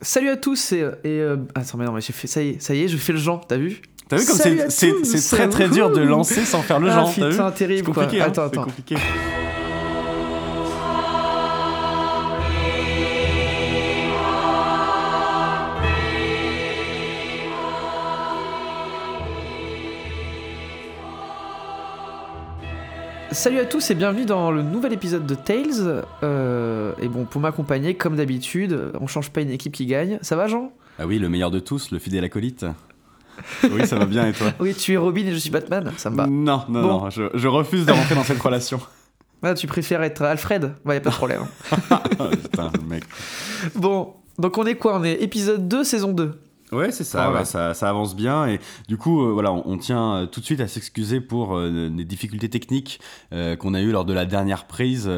Salut à tous et, et euh, attends mais non mais j'ai fait ça y est ça y est je fais le Jean t'as vu? T'as vu comme c'est très très dur de lancer sans faire le Ah, genre. vu? putain, terrible, quoi. compliqué, hein, Attends, attends. Salut à tous et bienvenue dans le nouvel épisode de Tales. Euh, et bon pour m'accompagner comme d'habitude on change pas une équipe qui gagne. Ça va Jean? Ah oui, le meilleur de tous, le fidèle acolyte. Oui, ça va bien et toi? Oui tu es Robin et je suis Batman ça me va. Non, non, Bon. non, je, je refuse de rentrer dans cette relation. ah, tu préfères être Alfred? Ouais y a pas de problème. Ah, putain, mec. Bon donc on est quoi? On est épisode 2 saison 2 Ouais, c'est ça, Ah ouais. ouais, ça, ça avance bien. Et du coup, euh, voilà, on, on tient euh, tout de suite à s'excuser pour euh, les difficultés techniques euh, qu'on a eues lors de la dernière prise.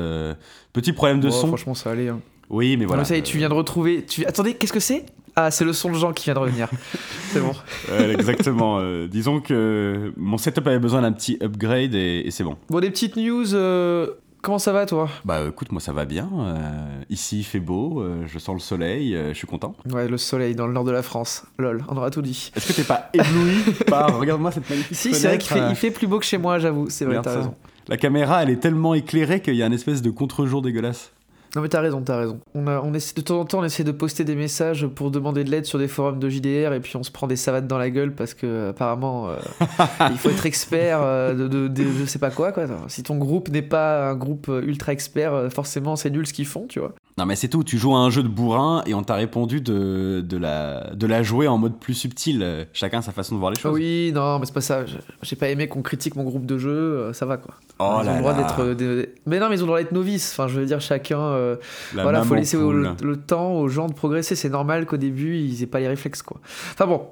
petit problème de son. franchement ça allait hein. Oui, mais voilà. Non, mais ça y est tu viens de retrouver tu... attendez qu'est-ce que c'est? Ah c'est le son de Jean qui vient de revenir c'est bon Ouais, exactement. euh, disons que mon setup avait besoin d'un petit upgrade et, et c'est bon. bon des petites news euh, comment ça va toi? Bah écoute, moi ça va bien. euh, ici il fait beau, euh, je sens le soleil, euh, je suis content. Ouais, le soleil dans le nord de la France. Lol, on aura tout dit. Est-ce que t'es pas ébloui par regarde-moi cette magnifique Si, c'est vrai qu'il fait, fenêtre, il fait plus beau que chez moi, j'avoue. C'est vrai, t'as raison. La caméra, elle est tellement éclairée qu'il y a une espèce de contre-jour dégueulasse. Non, mais t'as raison, t'as raison. On, a, on essaie, de temps en temps, on essaie de poster des messages pour demander de l'aide sur des forums de JDR et puis on se prend des savates dans la gueule parce que, apparemment, euh, il faut être expert euh, de, de, de- je sais pas quoi, quoi. Si ton groupe n'est pas un groupe euh, ultra expert, forcément, c'est nul ce qu'ils font, tu vois. Non mais c'est tout, tu joues à un jeu de bourrin et on t'a répondu de, de, la, de la jouer en mode plus subtil, chacun sa façon de voir les choses. Oui, non, mais c'est pas ça. J'ai pas aimé qu'on critique mon groupe de jeu, euh, ça va quoi. Oh ils ont le droit d'être. euh, des- Mais non, mais ils ont le droit d'être novices. Enfin, je veux dire, chacun. euh, voilà, faut laisser le temps aux gens de progresser. C'est normal qu'au début, ils aient pas les réflexes, quoi. Enfin bon,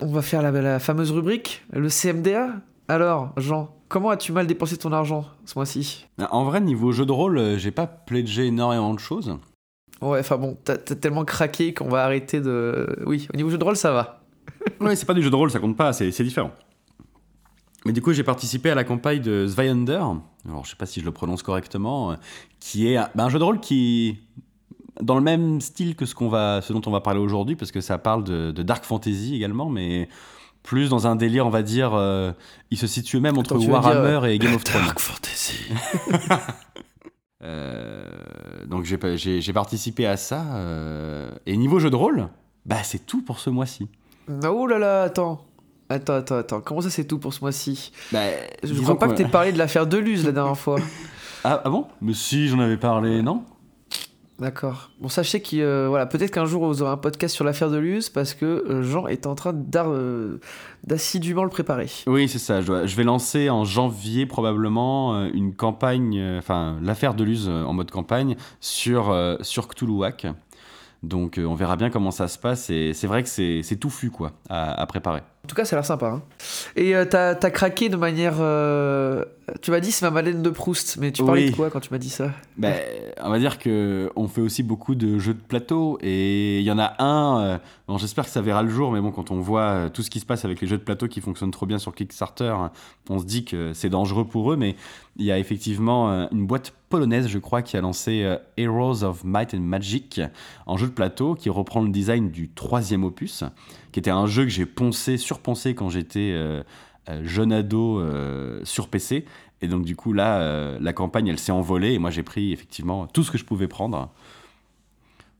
on va faire la, la fameuse rubrique, le CMDA. Alors, Jean, comment as-tu mal dépensé ton argent ce mois-ci? En vrai, niveau jeu de rôle, euh, j'ai pas pledgé énormément de choses. Ouais, enfin bon, t'as t'as tellement craqué qu'on va arrêter de. Oui, au niveau jeu de rôle, ça va. Ouais, c'est pas du jeu de rôle, ça compte pas, c'est c'est différent. Mais du coup, j'ai participé à la campagne de Zweihander, alors je sais pas si je le prononce correctement, euh, qui est bah, un jeu de rôle qui dans le même style que ce, qu'on va, ce dont on va parler aujourd'hui, parce que ça parle de, de dark fantasy également, mais plus dans un délire, on va dire, euh, il se situe même entre Attends, tu Warhammer dire, et Game of Thrones. Dark Fantasy. Euh, donc j'ai, participé à ça. euh, et niveau jeu de rôle, bah c'est tout pour ce mois-ci. oh là là, attends. Attends, attends, attends. Comment ça, c'est tout pour ce mois-ci? Bah, Je crois pas que t'aies parlé de l'affaire Deleuze la dernière fois. Ah, ah bon? Mais si, j'en avais parlé, non? D'accord. Bon, sachez que euh, voilà, peut-être qu'un jour vous aurez un podcast sur l'affaire de Luz parce que euh, Jean est en train euh, d'assidûment le préparer. Oui, c'est ça. Je, vais lancer en janvier probablement une campagne, enfin l'affaire de Luz en mode campagne sur, sur Cthulhuac. Donc on verra bien comment ça se passe. Et c'est vrai que c'est, touffu quoi à préparer. En tout cas, ça a l'air sympa. hein. Et euh, t'as t'as craqué de manière. euh, Tu m'as dit c'est ma Madeleine de Proust, mais tu parlais Oui. de quoi quand tu m'as dit ça? Ben, on va dire que on fait aussi beaucoup de jeux de plateau et il y en a un. euh, bon, j'espère que ça verra le jour, mais bon, quand on voit euh, tout ce qui se passe avec les jeux de plateau qui fonctionnent trop bien sur Kickstarter, on se dit que c'est dangereux pour eux. Mais il y a effectivement une boîte polonaise, je crois, qui a lancé Heroes of Might and Magic en jeu de plateau, qui reprend le design du troisième opus, qui était un jeu que j'ai poncé, surponcé quand j'étais euh, euh, jeune ado euh, sur PC. Et donc du coup là, euh, la campagne, elle s'est envolée et moi j'ai pris effectivement tout ce que je pouvais prendre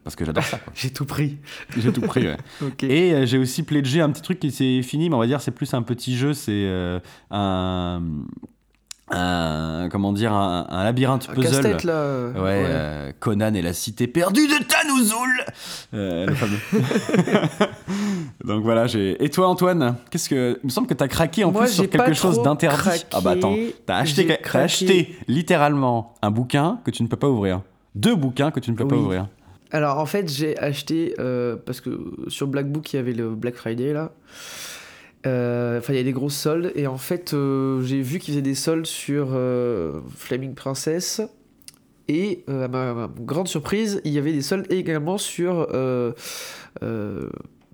parce que j'adore ça. J'ai tout pris. J'ai tout pris. ouais. Et j'ai aussi pledgé un petit truc qui s'est fini, mais on va dire c'est plus un petit jeu, c'est un, un- comment dire un, un labyrinthe Un puzzle. casse-tête là. Ouais, euh, Conan et la cité perdue de Tanouzoul Euh, le fameux. Donc voilà, j'ai. Et toi, Antoine Qu'est-ce que. Il me semble que t'as craqué en Moi, plus sur quelque chose d'interdit. Ah bah attends, t'as acheté, craqué. acheté littéralement un bouquin que tu ne peux pas ouvrir. Deux bouquins que tu ne peux pas ouvrir. Alors en fait, j'ai acheté euh, parce que sur Black Book il y avait le Black Friday là. Euh, Enfin, il y a des grosses soldes et en fait, euh, j'ai vu qu'ils faisaient des soldes sur Flaming Princess et à ma, ma grande surprise, il y avait des soldes également sur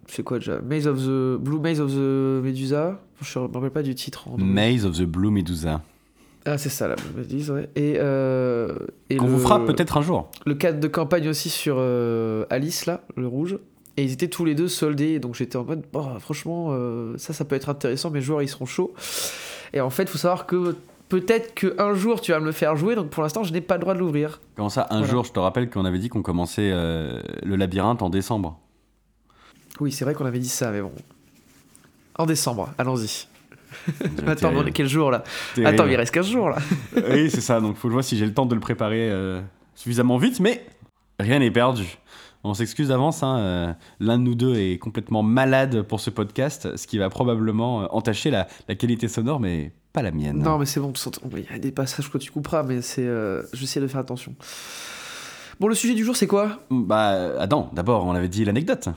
c'est quoi déjà? Maze of the Blue Maze of the Medusa? Je me rappelle pas du titre. en. Maze of the Blue Medusa. Ah, c'est ça, la Blue Medusa, ouais. Et, euh, et Qu'on le- vous fera peut-être un jour. le cadre de campagne aussi sur euh, Alice, là, le rouge. Et ils étaient tous les deux soldés, donc j'étais en mode, oh, franchement, euh, ça, ça peut être intéressant, mes joueurs, ils seront chauds. Et en fait, il faut savoir que peut-être qu'un jour, tu vas me le faire jouer, donc pour l'instant, je n'ai pas le droit de l'ouvrir. Comment ça, un Voilà. jour, je te rappelle qu'on avait dit qu'on commençait euh, le labyrinthe en décembre. Oui, c'est vrai qu'on avait dit ça, mais bon. En décembre, allons-y. Attends, quel jour là Terrible. Attends, il reste 15 jours là. oui, c'est ça. Donc, faut que je vois si j'ai le temps de le préparer euh, suffisamment vite, mais rien n'est perdu. On s'excuse d'avance. hein, euh, L'un de nous deux est complètement malade pour ce podcast, ce qui va probablement euh, entacher la, la qualité sonore, mais pas la mienne. Non, mais c'est bon, il y a des passages que tu couperas, mais c'est. euh, Je vais essayer de faire attention. Bon, le sujet du jour, c'est quoi? Bah, attends. D'abord, on avait dit l'anecdote.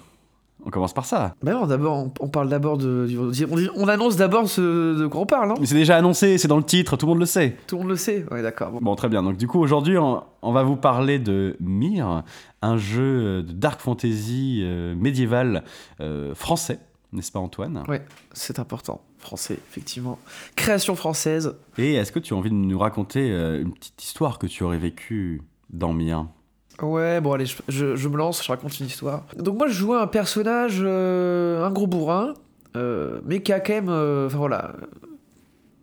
On commence par ça. Bah non, d'abord, on, on parle d'abord de. On, on annonce d'abord ce de quoi on parle, non Mais c'est déjà annoncé, c'est dans le titre, tout le monde le sait. Tout le monde le sait Ouais, d'accord. Bon. Bon, très bien. Donc, du coup, aujourd'hui, on, on va vous parler de Myr, un jeu de dark fantasy euh, médiéval euh, français, n'est-ce pas, Antoine? Ouais, c'est important. Français, effectivement. Création française. Et est-ce que tu as envie de nous raconter euh, une petite histoire que tu aurais vécue dans Myr Ouais, bon, allez, je, je- me lance, je raconte une histoire. Donc, moi, je jouais un personnage, euh, un gros bourrin, euh, mais qui a quand même. euh, Enfin, voilà.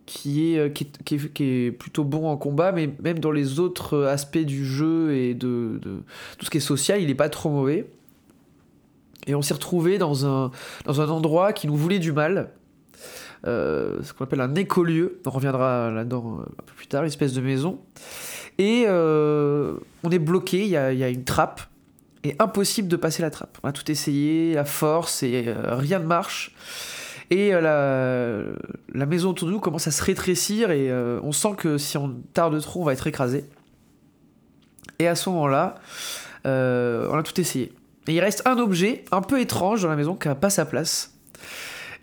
Qui est, qui, est, qui est- qui est plutôt bon en combat, mais même dans les autres aspects du jeu et de, de tout ce qui est social, il est pas trop mauvais. Et on s'est retrouvé dans un, dans un endroit qui nous voulait du mal. Euh, ce qu'on appelle un écolieu. On reviendra là-dedans euh, un peu plus tard, une espèce de maison. Et euh, on est bloqué, il y a, une trappe. Et impossible de passer la trappe. On a tout essayé, la force, et rien ne marche. Et la, la maison autour de nous commence à se rétrécir, et on sent que si on tarde trop, on va être écrasé. Et à ce moment-là, on a tout essayé. Et il reste un objet un peu étrange dans la maison qui n'a pas sa place.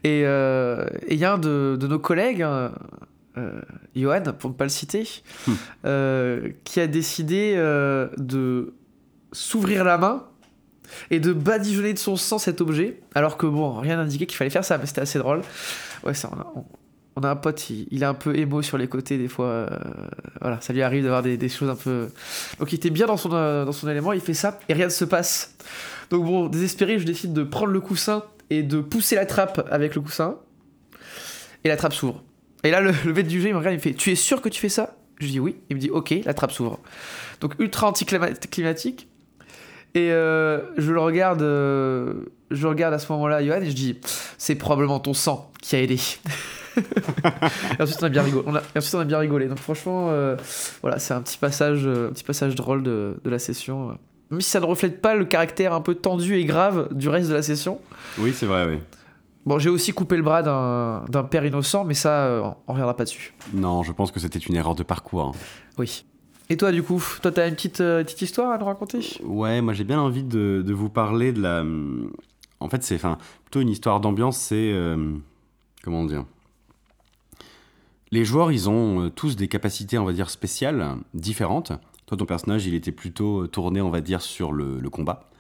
Et euh, et il y a un de, de nos collègues, hein, euh, Johan, pour ne pas le citer, euh, qui a décidé euh, de s'ouvrir la main et de badigeonner de son sang cet objet, alors que bon, rien n'indiquait qu'il fallait faire ça, mais c'était assez drôle. Ouais, ça, on a, on- on a un pote, il, il est un peu émo sur les côtés des fois. euh, voilà, ça lui arrive d'avoir des, des choses un peu. Donc il était bien dans son, euh, dans son élément, il fait ça et rien ne se passe. Donc bon, désespéré, je décide de prendre le coussin et de pousser la trappe avec le coussin. Et la trappe s'ouvre. Et là, le, le du jeu, il me regarde, il me fait Tu es sûr que tu fais ça? Je dis oui. Il me dit Ok, la trappe s'ouvre. Donc ultra anticlimatique. Et euh, je le regarde, euh, je regarde à ce moment-là, Johan, et je dis C'est probablement ton sang qui a aidé. et ensuite, on a bien rigolé. Ensuite, on a bien rigolé. Donc franchement, euh, voilà, c'est un petit passage, euh, un petit passage drôle de, de la session. Même si ça ne reflète pas le caractère un peu tendu et grave du reste de la session. Oui, c'est vrai, oui. Bon, j'ai aussi coupé le bras d'un père innocent, mais ça, euh, on reviendra pas dessus. Non, je pense que c'était une erreur de parcours. hein. Oui. Et toi, du coup, toi, t'as une petite, euh, petite histoire à nous raconter? Ouais, moi j'ai bien envie de, de vous parler de la. En fait, c'est enfin, plutôt une histoire d'ambiance, c'est. euh, Comment dire? Les joueurs, ils ont euh, tous des capacités, on va dire, spéciales, différentes. Toi, ton personnage, il était plutôt tourné, on va dire, sur le, combat.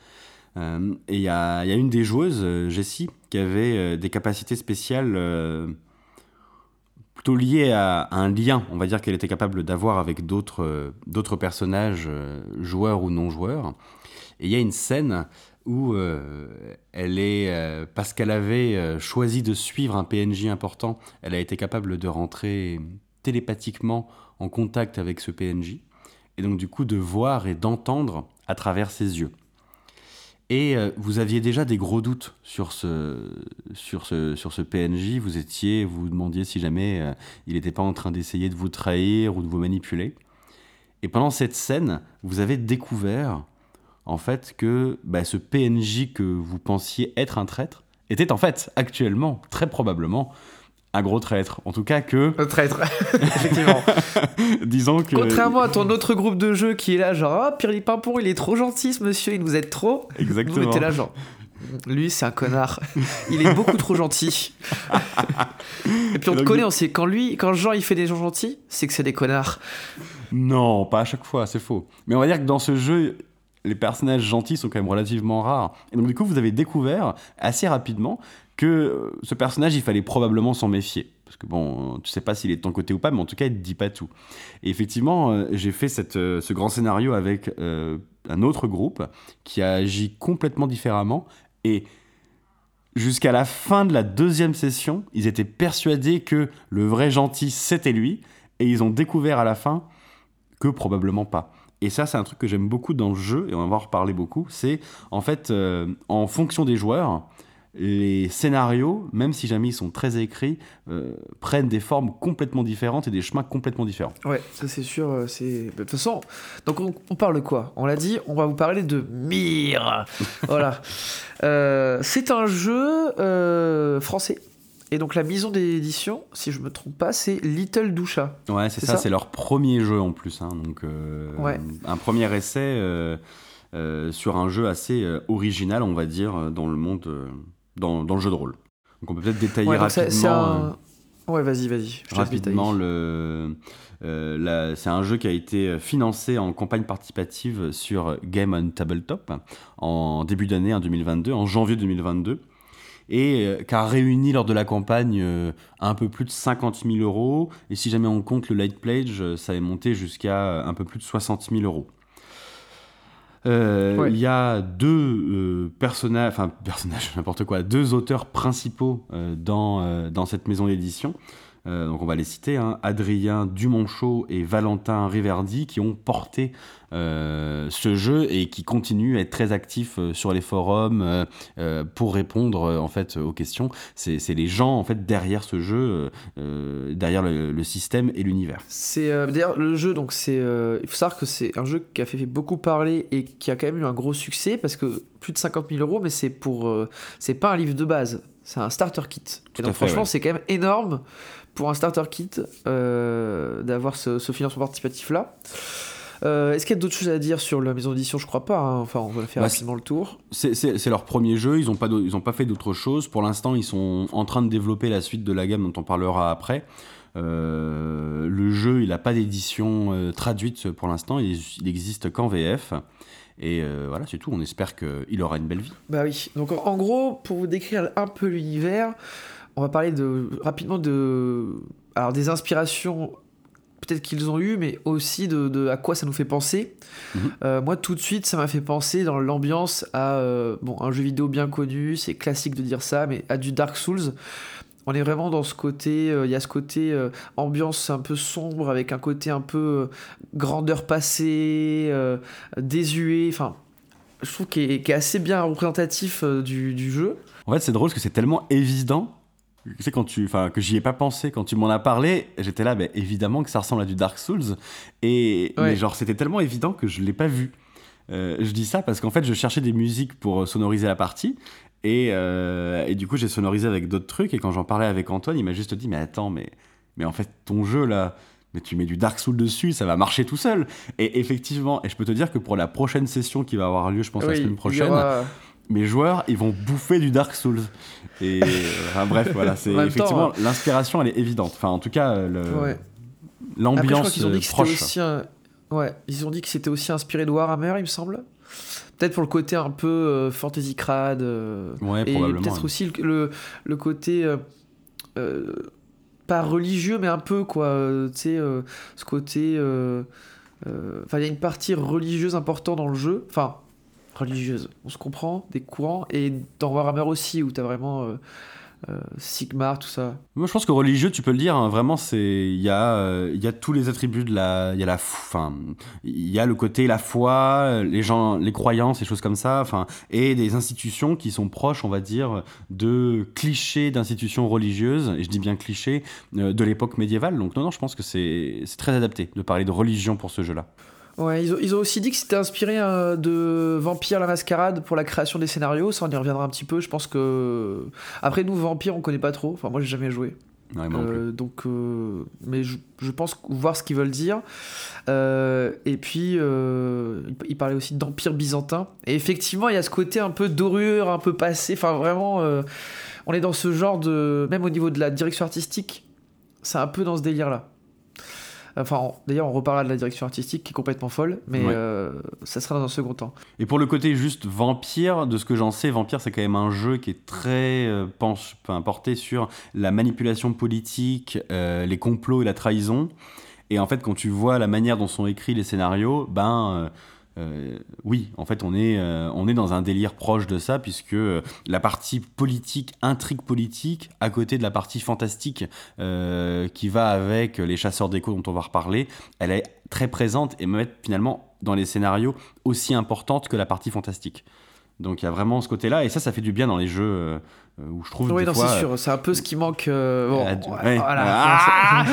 Euh, et il y a, une des joueuses, euh, Jessie, qui avait euh, des capacités spéciales euh, plutôt liées à, un lien, on va dire, qu'elle était capable d'avoir avec d'autres euh, personnages, euh, joueurs ou non joueurs. Et il y a une scène où euh, elle est, euh, parce qu'elle avait euh, choisi de suivre un PNJ important, elle a été capable de rentrer télépathiquement en contact avec ce PNJ, et donc du coup de voir et d'entendre à travers ses yeux. Et euh, vous aviez déjà des gros doutes sur ce, sur ce, sur ce PNJ, vous étiez, vous demandiez si jamais euh, il n'était pas en train d'essayer de vous trahir ou de vous manipuler. Et pendant cette scène, vous avez découvert en fait que bah, ce PNJ que vous pensiez être un traître était en fait actuellement, très probablement, un gros traître. En tout cas que, Le traître, effectivement. disons que... Contrairement à ton autre groupe de jeu qui est là, genre, ah, Pirli Pimpon, il est trop gentil, ce monsieur, il nous aide trop. Vous Exactement. mettez là, genre, lui, c'est un connard. Il est beaucoup trop gentil. Et puis on te connaît, on sait, quand lui, quand Jean, il fait des gens gentils, c'est que c'est des connards. Non, pas à chaque fois, c'est faux. Mais on va dire que dans ce jeu, les personnages gentils sont quand même relativement rares. Et donc du coup, vous avez découvert assez rapidement que euh, ce personnage, il fallait probablement s'en méfier. Parce que bon, tu sais pas s'il est de ton côté ou pas, mais en tout cas, il te dit pas tout. Et effectivement, euh, j'ai fait euh, ce grand scénario avec euh, un autre groupe qui a agi complètement différemment Et jusqu'à la fin de la deuxième session, ils étaient persuadés que le vrai gentil, c'était lui, et ils ont découvert à la fin que probablement pas. Et ça, c'est un truc que j'aime beaucoup dans le jeu, et on va en reparler beaucoup, c'est en fait, euh, en fonction des joueurs, les scénarios, même si jamais ils sont très écrits, euh, prennent des formes complètement différentes et des chemins complètement différents. Ouais, ça c'est sûr. euh, C'est de toute façon. Donc on, on parle de quoi? On l'a dit. On va vous parler de Mire. voilà. Euh, c'est un jeu euh, français. Et donc la maison d'édition, si je me trompe pas, c'est Little Doucha. Ouais, c'est ça, ça? c'est leur premier jeu en plus. hein, donc, Ouais. un premier essai sur un jeu assez original, on va dire, dans le monde, dans, dans le jeu de rôle. Donc on peut peut-être détailler Ouais, rapidement. euh, un. Ouais, vas-y, vas-y. Rapidement le euh, c'est un jeu qui a été financé en campagne participative sur Game on Tabletop en début d'année en 2022 en janvier 2022 et euh, qui a réuni lors de la campagne euh, un peu plus de 50 000 euros et si jamais on compte le light pledge euh, ça est monté jusqu'à euh, un peu plus de 60 000 euros euh, Ouais. Il y a deux euh, personnages, enfin personnages, n'importe quoi, deux auteurs principaux euh, dans, euh, dans cette maison d'édition. Euh, donc on va les citer, hein, Adrien Dumonchot et Valentin Riverdi qui ont porté euh, ce jeu et qui continuent à être très actifs euh, sur les forums pour répondre en fait aux questions. C'est les gens en fait derrière ce jeu, derrière le, le système et l'univers. C'est d'ailleurs le jeu, donc c'est. il faut savoir que c'est un jeu qui a fait beaucoup parler et qui a quand même eu un gros succès parce que plus de 50 000 euros, mais c'est pour. c'est pas un livre de base, c'est un starter kit. Tout et donc franchement, ouais. c'est quand même énorme pour un starter kit euh, d'avoir ce, ce financement participatif là. Euh, Est-ce qu'il y a d'autres choses à dire sur la maison d'édition? Je crois pas. hein. Enfin, on va faire Bah, rapidement le tour. C'est- leur premier jeu, ils n'ont pas, d'au- ils ont pas fait d'autre chose. Pour l'instant, ils sont en train de développer la suite de la gamme dont on parlera après. Euh, le jeu, il n'a pas d'édition traduite pour l'instant, il, il existe qu'en VF. Et euh, voilà, c'est tout. On espère qu'il aura une belle vie. Bah oui. Donc en gros, pour vous décrire un peu l'univers, on va parler de rapidement de alors des inspirations peut-être qu'ils ont eu, mais aussi de, de à quoi ça nous fait penser. Mhm. Euh, moi, tout de suite, ça m'a fait penser dans l'ambiance à euh, bon un jeu vidéo bien connu, c'est classique de dire ça, mais à du Dark Souls. On est vraiment dans ce côté, euh, il y a ce côté ambiance un peu sombre avec un côté un peu grandeur passée, désuet, enfin, je trouve qu'il est, assez bien représentatif du, du jeu. En fait, c'est drôle parce que c'est tellement évident. Tu sais, quand tu, enfin, que j'y ai pas pensé, quand tu m'en as parlé, j'étais là, ben, évidemment que ça ressemble à du Dark Souls. Et Ouais. mais genre, c'était tellement évident que je l'ai pas vu. Euh, je dis ça parce qu'en fait, je cherchais des musiques pour sonoriser la partie. Et, euh, et du coup, j'ai sonorisé avec d'autres trucs. Et quand j'en parlais avec Antoine, il m'a juste dit Mais attends, mais, mais en fait, ton jeu là, mais tu mets du Dark Souls dessus, ça va marcher tout seul. Et effectivement, et je peux te dire que pour la prochaine session qui va avoir lieu, je pense, la semaine prochaine, aura- mes joueurs, ils vont bouffer du Dark Souls. Et euh, enfin, bref, voilà, c'est effectivement temps, l'inspiration, elle est évidente. Enfin, en tout cas, Ouais. L'ambiance proche. aussi un... Ouais, ils ont dit que c'était aussi inspiré de Warhammer, il me semble. Peut-être pour le côté un peu euh, fantasy crade. euh, Ouais, et peut-être ouais. aussi le, le, le côté. euh, pas religieux, mais un peu, quoi. tu sais, ce côté. Enfin, il y a une partie religieuse importante dans le jeu. Enfin, religieuse, on se comprend, des courants. Et dans Warhammer aussi, où t'as vraiment. euh, euh, Sigmar, tout ça. Moi, je pense que religieux, tu peux le dire, hein, vraiment, c'est il y a euh, y a tous les attributs de la il y a la f- enfin il y a le côté la foi, les gens les croyances et choses comme ça, enfin et des institutions qui sont proches, on va dire, de clichés d'institutions religieuses et je dis bien clichés euh, de l'époque médiévale. Donc non non, je pense que c'est très adapté de parler de religion pour ce jeu-là. Ouais, ils ont, ils ont aussi dit que c'était inspiré euh, de Vampire la Mascarade pour la création des scénarios. Ça, on y reviendra un petit peu. Je pense que. Après, nous, Vampire, on connaît pas trop. Enfin, moi, j'ai jamais joué. Ouais, moi. Euh, donc, euh, mais je, je pense voir ce qu'ils veulent dire. Euh, et puis, il- parlait aussi d'empire byzantin. Et effectivement, il y a ce côté un peu dorure, un peu passé. Enfin, vraiment, on est dans ce genre de. Même au niveau de la direction artistique, c'est un peu dans ce délire-là. Enfin, d'ailleurs, on reparlera de la direction artistique qui est complètement folle, mais Ouais. euh, ça sera dans un second temps. Et pour le côté juste vampire, de ce que j'en sais, vampire c'est quand même un jeu qui est très euh, enfin, porté sur la manipulation politique, euh, les complots et la trahison. Et en fait, quand tu vois la manière dont sont écrits les scénarios, ben euh, oui, en fait, on est, euh, on est dans un délire proche de ça, puisque euh, la partie politique, intrigue politique, à côté de la partie fantastique qui va avec les chasseurs d'écho dont on va reparler, elle est très présente et même finalement dans les scénarios aussi importante que la partie fantastique. Donc il y a vraiment ce côté-là, et ça, ça fait du bien dans les jeux où je trouve oui, c'est sûr, c'est un peu ce qui manque. Euh, bon, euh, voilà. Ah,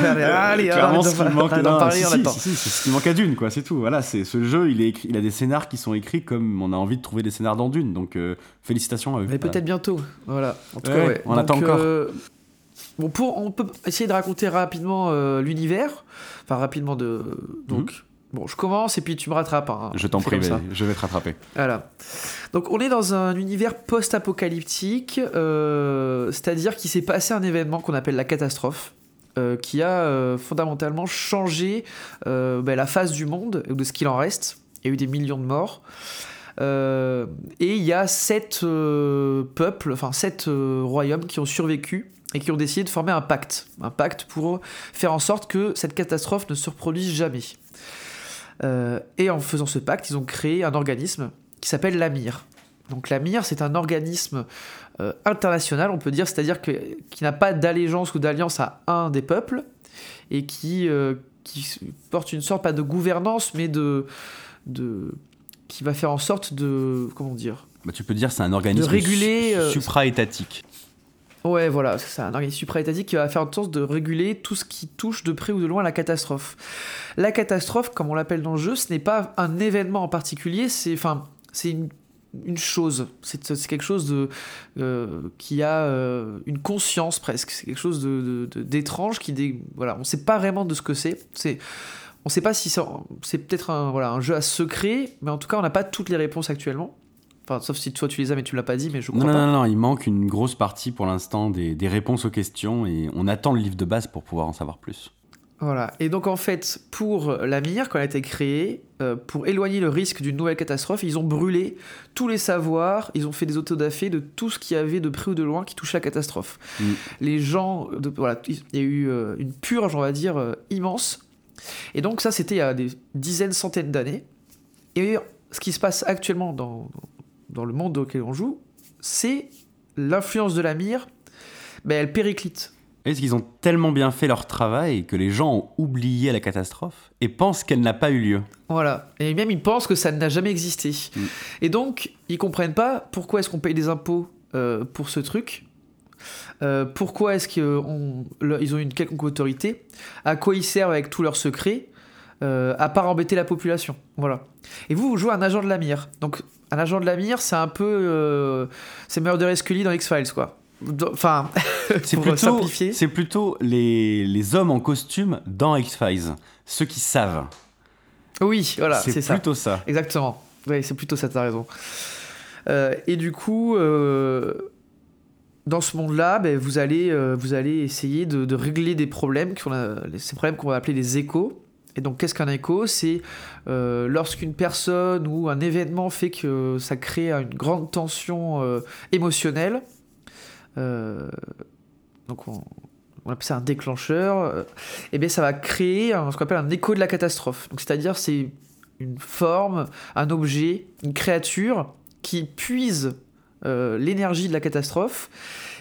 allez, clairement, on ce qui manque, c'est ce qui manque à Dune, quoi, c'est tout. Voilà, c'est ce jeu, il est écrit, il a des scénars qui sont écrits comme on a envie de trouver des scénars dans Dune. Donc euh, félicitations à eux. Mais Voilà. peut-être bientôt. Voilà. En tout Ouais, cas, ouais. on attend encore. bon, pour, on peut essayer de raconter rapidement euh, l'univers. Enfin, rapidement de. Donc, bon, je commence et puis tu me rattrapes. hein. Je t'en prie, je vais te rattraper. Voilà. Donc on est dans un univers post-apocalyptique, euh, c'est-à-dire qu'il s'est passé un événement qu'on appelle la catastrophe, euh, qui a euh, fondamentalement changé ben, la face du monde, ou de ce qu'il en reste. Il y a eu des millions de morts. Et il y a sept peuples, enfin sept royaumes qui ont survécu et qui ont décidé de former un pacte. Un pacte pour faire en sorte que cette catastrophe ne se reproduise jamais. Euh, et en faisant ce pacte, ils ont créé un organisme qui s'appelle l'AMIR. Donc l'AMIR, c'est un organisme euh, international, on peut dire, c'est-à-dire que, qui n'a pas d'allégeance ou d'alliance à un des peuples, et qui, euh, qui porte une sorte, pas de gouvernance, mais de, de... qui va faire en sorte de... comment dire Bah, tu peux dire c'est un organisme réguler, euh, supra-étatique. Ouais, voilà, c'est ça, un organisme supra-étatique qui va faire en sorte de réguler tout ce qui touche de près ou de loin la catastrophe. La catastrophe, comme on l'appelle dans le jeu, ce n'est pas un événement en particulier, c'est enfin, c'est une, chose, c'est quelque chose de, euh, qui a euh, une conscience presque, c'est quelque chose de- de- d'étrange qui, voilà, on ne sait pas vraiment de ce que c'est. C'est on sait pas si c'est peut-être un, voilà, un jeu à secret, mais en tout cas, on n'a pas toutes les réponses actuellement. Enfin, sauf si toi tu les as, mais tu l'as pas dit, mais je crois Non, non, pas. non, non, il manque une grosse partie pour l'instant des, des réponses aux questions et on attend le livre de base pour pouvoir en savoir plus. Voilà. Et donc en fait, pour la mire, quand elle a été créée, euh, pour éloigner le risque d'une nouvelle catastrophe, ils ont brûlé tous les savoirs, ils ont fait des autodafés de tout ce qu'il y avait de près ou de loin qui touchait la catastrophe. Mm. Les gens, de, voilà, il y a eu euh, une purge, on va dire, euh, immense. Et donc ça, c'était il y a des dizaines, centaines d'années. Et ce qui se passe actuellement dans, dans le monde auquel on joue, c'est l'influence de la mire, ben, elle périclite. Est-ce qu'ils ont tellement bien fait leur travail que les gens ont oublié la catastrophe et pensent qu'elle n'a pas eu lieu? Voilà. Et même ils pensent que ça n'a jamais existé. Mm. Et donc, ils comprennent pas pourquoi est-ce qu'on paye des impôts euh, pour ce truc. Euh, pourquoi est-ce qu'ils ont une quelconque autorité? À quoi ils servent avec tous leurs secrets? Euh, À part embêter la population. Voilà. Et vous, vous jouez un agent de la mire. Donc, un agent de la mire, c'est un peu. euh, c'est Murder Scully dans X-Files, quoi. Enfin, C'est pour plutôt, simplifier. c'est plutôt les, les hommes en costume dans X-Files, ceux qui savent. Oui, voilà, c'est ça. plutôt ça. Exactement. Oui, c'est plutôt ça, t'as raison. Euh, et du coup, euh, dans ce monde-là, ben, vous, allez, euh, vous allez essayer de, de régler des problèmes, qu'on a, ces problèmes qu'on va appeler des échos. Et donc, qu'est-ce qu'un écho? C'est euh, lorsqu'une personne ou un événement fait que ça crée une grande tension euh, émotionnelle. Euh, donc, on, appelle ça un déclencheur. et bien, ça va créer ce qu'on appelle un écho de la catastrophe. C'est-à-dire, c'est une forme, un objet, une créature qui puise l'énergie de la catastrophe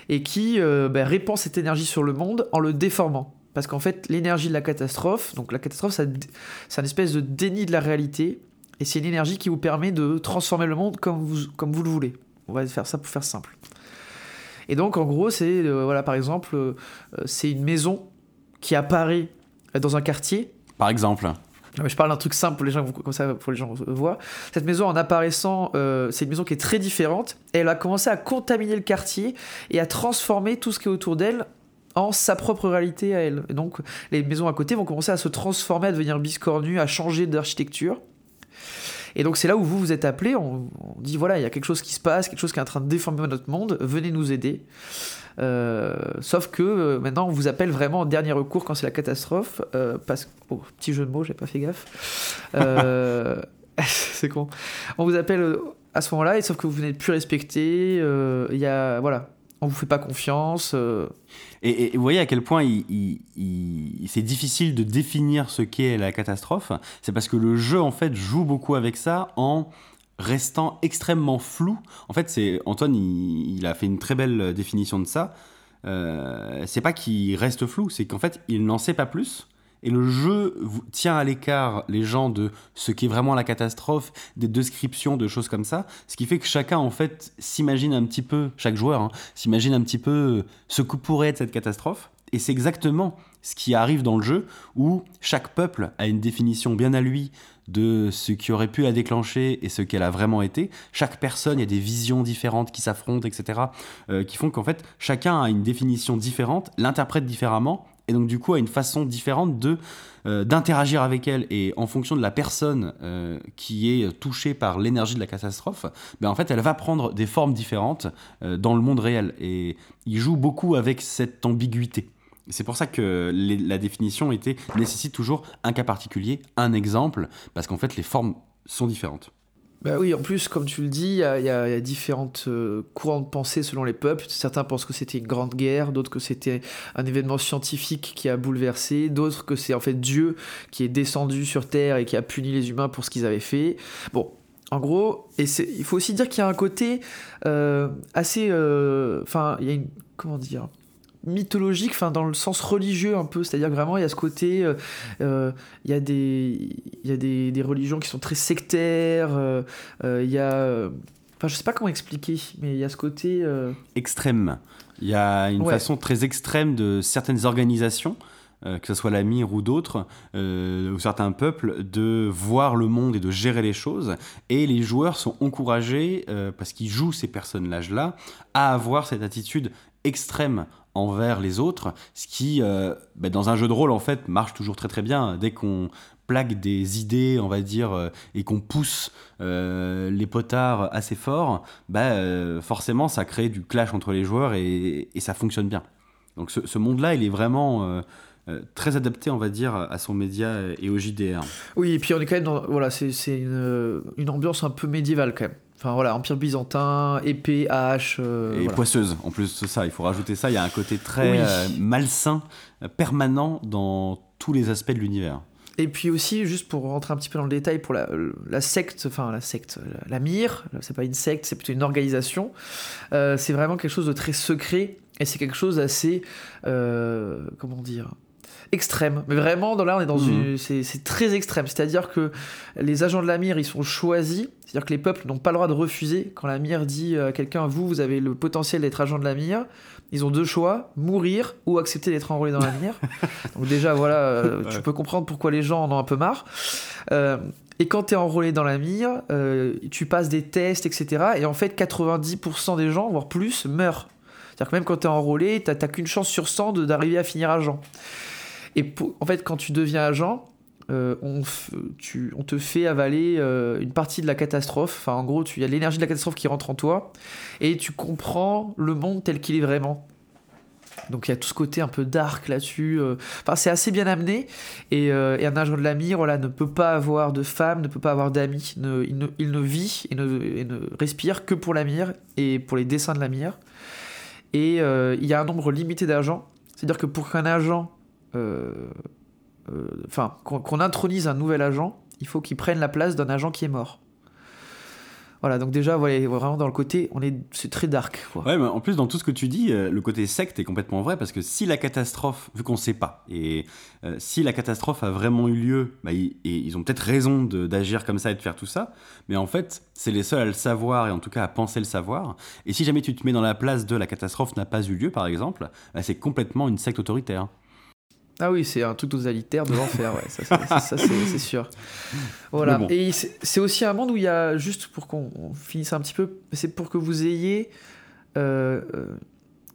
et qui ben, répand cette énergie sur le monde en le déformant. Parce qu'en fait, l'énergie de la catastrophe, donc la catastrophe, c'est un espèce de déni de la réalité et c'est une énergie qui vous permet de transformer le monde comme vous, comme vous le voulez. On va faire ça pour faire simple. Et donc, en gros, c'est, euh, voilà, par exemple, euh, euh, c'est une maison qui apparaît dans un quartier Par exemple. non, mais je parle d'un truc simple pour les gens, comme ça, pour les gens voient. Cette maison, en apparaissant, euh, c'est une maison qui est très différente. Et elle a commencé à contaminer le quartier et à transformer tout ce qui est autour d'elle en sa propre réalité à elle. Et donc, les maisons à côté vont commencer à se transformer, à devenir biscornues, à changer d'architecture. Et donc, c'est là où vous vous êtes appelé. On, dit voilà, il y a quelque chose qui se passe, quelque chose qui est en train de déformer notre monde. Venez nous aider. Euh, sauf que euh, maintenant, on vous appelle vraiment en dernier recours quand c'est la catastrophe. euh, parce que. Oh, petit jeu de mots, j'ai pas fait gaffe. C'est con. On vous appelle à ce moment-là, et sauf que vous n'êtes plus respecté. Il y a. Voilà. on vous fait pas confiance. Et, vous voyez à quel point c'est difficile de définir ce qu'est la catastrophe. C'est parce que le jeu, en fait, joue beaucoup avec ça en restant extrêmement flou. En fait, c'est Antoine, il a fait une très belle définition de ça. Euh, c'est pas qu'il reste flou, c'est qu'en fait, il n'en sait pas plus. Et le jeu tient à l'écart les gens de ce qu'est vraiment la catastrophe, des descriptions, de choses comme ça. Ce qui fait que chacun, en fait, s'imagine un petit peu, chaque joueur, hein, s'imagine un petit peu ce que pourrait être cette catastrophe. Et c'est exactement ce qui arrive dans le jeu, où chaque peuple a une définition bien à lui de ce qui aurait pu la déclencher et ce qu'elle a vraiment été. Chaque personne, il y a des visions différentes qui s'affrontent, etc., euh, qui font qu'en fait, chacun a une définition différente, l'interprète différemment, et donc du coup a une façon différente de euh, d'interagir avec elle. Et en fonction de la personne euh, qui est touchée par l'énergie de la catastrophe, ben, en fait, elle va prendre des formes différentes euh, dans le monde réel. Et il joue beaucoup avec cette ambiguïté. C'est pour ça que la définition était nécessite toujours un cas particulier, un exemple, parce qu'en fait les formes sont différentes. Bah oui, en plus, comme tu le dis, il y y a- différentes euh, courants de pensée selon les peuples. Certains pensent que c'était une grande guerre, d'autres que c'était un événement scientifique qui a bouleversé, d'autres que c'est en fait Dieu qui est descendu sur Terre et qui a puni les humains pour ce qu'ils avaient fait. Bon, en gros, et il faut aussi dire qu'il y a un côté euh, assez... euh, Enfin, il y a une... Comment dire mythologique, enfin dans le sens religieux un peu, c'est-à-dire vraiment il y a ce côté, euh, euh, il y a des, il y a des, des religions qui sont très sectaires, euh, il y a, enfin je sais pas comment expliquer, mais il y a ce côté, euh, Extrême. Il y a une Ouais. façon très extrême de certaines organisations, que ce soit la mire ou d'autres, ou certains peuples, de voir le monde et de gérer les choses. Et les joueurs sont encouragés, parce qu'ils jouent ces personnages-là, à avoir cette attitude extrême envers les autres, ce qui, euh, bah, dans un jeu de rôle, en fait, marche toujours très très bien. Dès qu'on plaque des idées, on va dire, euh, et qu'on pousse euh, les potards assez fort, bah, forcément, ça crée du clash entre les joueurs et, ça fonctionne bien. Donc ce, monde-là, il est vraiment très adapté, on va dire, à son média et au JDR. oui, et puis on est quand même dans, voilà, c'est c'est une, une ambiance un peu médiévale quand même. Enfin voilà, empire byzantin, épée, hache. euh, et voilà. poisseuse, en plus de ça, il faut rajouter ça, il y a un côté très Oui. euh, malsain, permanent dans tous les aspects de l'univers. Et puis aussi, juste pour rentrer un petit peu dans le détail, pour la, la secte, enfin la secte, la, la mire, c'est pas une secte, c'est plutôt une organisation. euh, c'est vraiment quelque chose de très secret et c'est quelque chose d'assez, comment dire, extrême. Mais vraiment, dans là, on est dans Mhm. une, c'est très extrême. C'est-à-dire que les agents de la mire, ils sont choisis. C'est-à-dire que les peuples n'ont pas le droit de refuser. Quand la mire dit à quelqu'un, vous, vous avez le potentiel d'être agent de la mire, ils ont deux choix mourir ou accepter d'être enrôlé dans la mire. Donc déjà, voilà, euh, tu peux comprendre pourquoi les gens en ont un peu marre. Euh, et quand tu es enrôlé dans la mire, euh, tu passes des tests, etc. Et en fait, 90% des gens, voire plus, meurent. C'est-à-dire que même quand tu es enrôlé, tu n'as qu'une chance sur 100 de- d'arriver à finir agent. Et en fait, quand tu deviens agent, euh, on, te fait avaler euh, une partie de la catastrophe. Enfin, en gros, il y a l'énergie de la catastrophe qui rentre en toi et tu comprends le monde tel qu'il est vraiment. Donc il y a tout ce côté un peu dark là-dessus. euh. Enfin, c'est assez bien amené. Et, un agent de la mire ne peut pas avoir de femme, ne peut pas avoir d'amis. Il, ne, vit et ne, et ne respire que pour la mire et pour les dessins de la mire. Et il y a un nombre limité d'agents. C'est-à-dire que pour qu'un agent enfin, qu'on qu'on intronise un nouvel agent, il faut qu'il prenne la place d'un agent qui est mort. Voilà, donc déjà, vraiment dans le côté, on est, c'est très dark. Quoi. Ouais, mais en plus, dans tout ce que tu dis, euh, le côté secte est complètement vrai parce que si la catastrophe, vu qu'on ne sait pas, et euh, si la catastrophe a vraiment eu lieu, bah, ils, et ils ont peut-être raison d'agir comme ça et de faire tout ça, mais en fait, c'est les seuls à le savoir et en tout cas à penser le savoir. Et si jamais tu te mets dans la place de la catastrophe n'a pas eu lieu, par exemple, bah, c'est complètement une secte autoritaire. Ah oui, c'est un truc totalitaire de l'enfer, ouais, ça, ça, ça, ça, c'est sûr. Voilà, bon. et c'est aussi un monde où il y a, juste pour qu'on on finisse un petit peu, c'est pour que vous ayez, euh, euh,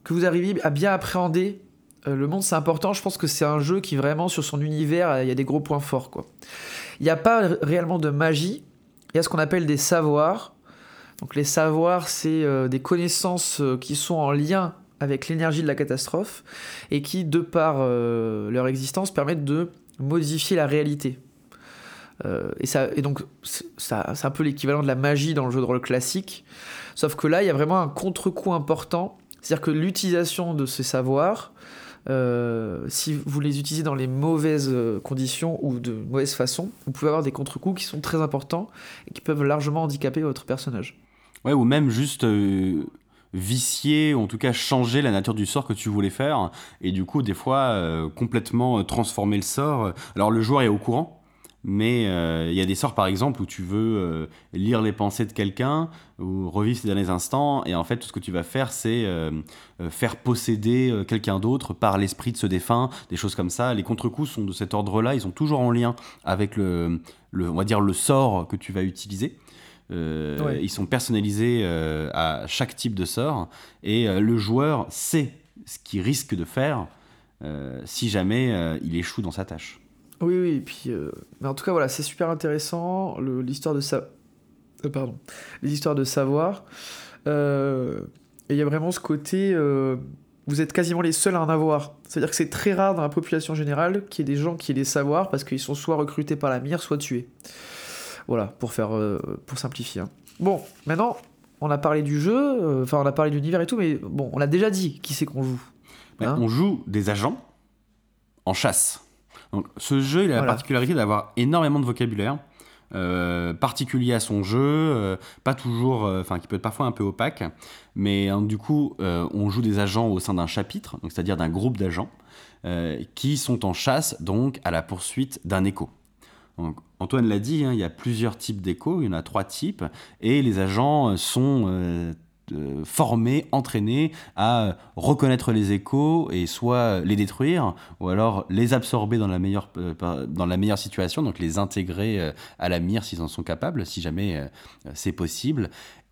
que vous arriviez à bien appréhender euh, le monde, c'est important. Je pense que c'est un jeu qui vraiment, sur son univers, il y a des gros points forts, quoi. Il n'y a pas réellement de magie, il y a ce qu'on appelle des savoirs. Donc les savoirs, c'est euh, des connaissances qui sont en lien avec l'énergie de la catastrophe et qui, de par euh, leur existence, permettent de modifier la réalité. Euh, et, donc, c'est un peu l'équivalent de la magie dans le jeu de rôle classique. Sauf que là, il y a vraiment un contre-coup important. C'est-à-dire que l'utilisation de ces savoirs, euh, si vous les utilisez dans les mauvaises conditions ou de mauvaise façon, vous pouvez avoir des contre-coups qui sont très importants et qui peuvent largement handicaper votre personnage. Ouais, ou même juste vicier, ou en tout cas changer la nature du sort que tu voulais faire, et du coup, des fois, complètement transformer le sort. Alors, le joueur est au courant, mais il y a des sorts, par exemple, où tu veux lire les pensées de quelqu'un ou revivre ces derniers instants, et en fait, tout ce que tu vas faire, c'est faire posséder quelqu'un d'autre par l'esprit de ce défunt, des choses comme ça. Les contre-coups sont de cet ordre-là, ils sont toujours en lien avec le, le, on va dire, le sort que tu vas utiliser. Ils sont personnalisés à chaque type de sort, et le joueur sait ce qu'il risque de faire si jamais il échoue dans sa tâche. Oui, oui, et puis. Euh, mais en tout cas, voilà, c'est super intéressant, l'histoire de. Euh, pardon. Les histoires de savoir. Euh, et il y a vraiment ce côté. vous êtes quasiment les seuls à en avoir. C'est-à-dire que c'est très rare dans la population générale qu'il y ait des gens qui aient des savoirs parce qu'ils sont soit recrutés par la mire, soit tués. Voilà, pour faire. pour simplifier. Hein. Bon, maintenant, on a parlé du jeu, enfin, on a parlé de l'univers et tout, mais bon, on a déjà dit qui c'est qu'on joue. Hein on joue des agents en chasse. Donc, ce jeu, il a la particularité d'avoir énormément de vocabulaire. Euh, particulier à son jeu, euh, pas toujours, euh, enfin qui peut être parfois un peu opaque, mais hein, du coup on joue des agents au sein d'un chapitre, donc c'est-à-dire d'un groupe d'agents qui sont en chasse donc à la poursuite d'un écho. Antoine l'a dit, hein, il y a plusieurs types d'échos, il y en a trois types, et les agents sont formés, entraînés à reconnaître les échos et soit les détruire ou alors les absorber dans la meilleure, euh, dans la meilleure situation, donc les intégrer euh, à la mire s'ils en sont capables, si jamais euh, c'est possible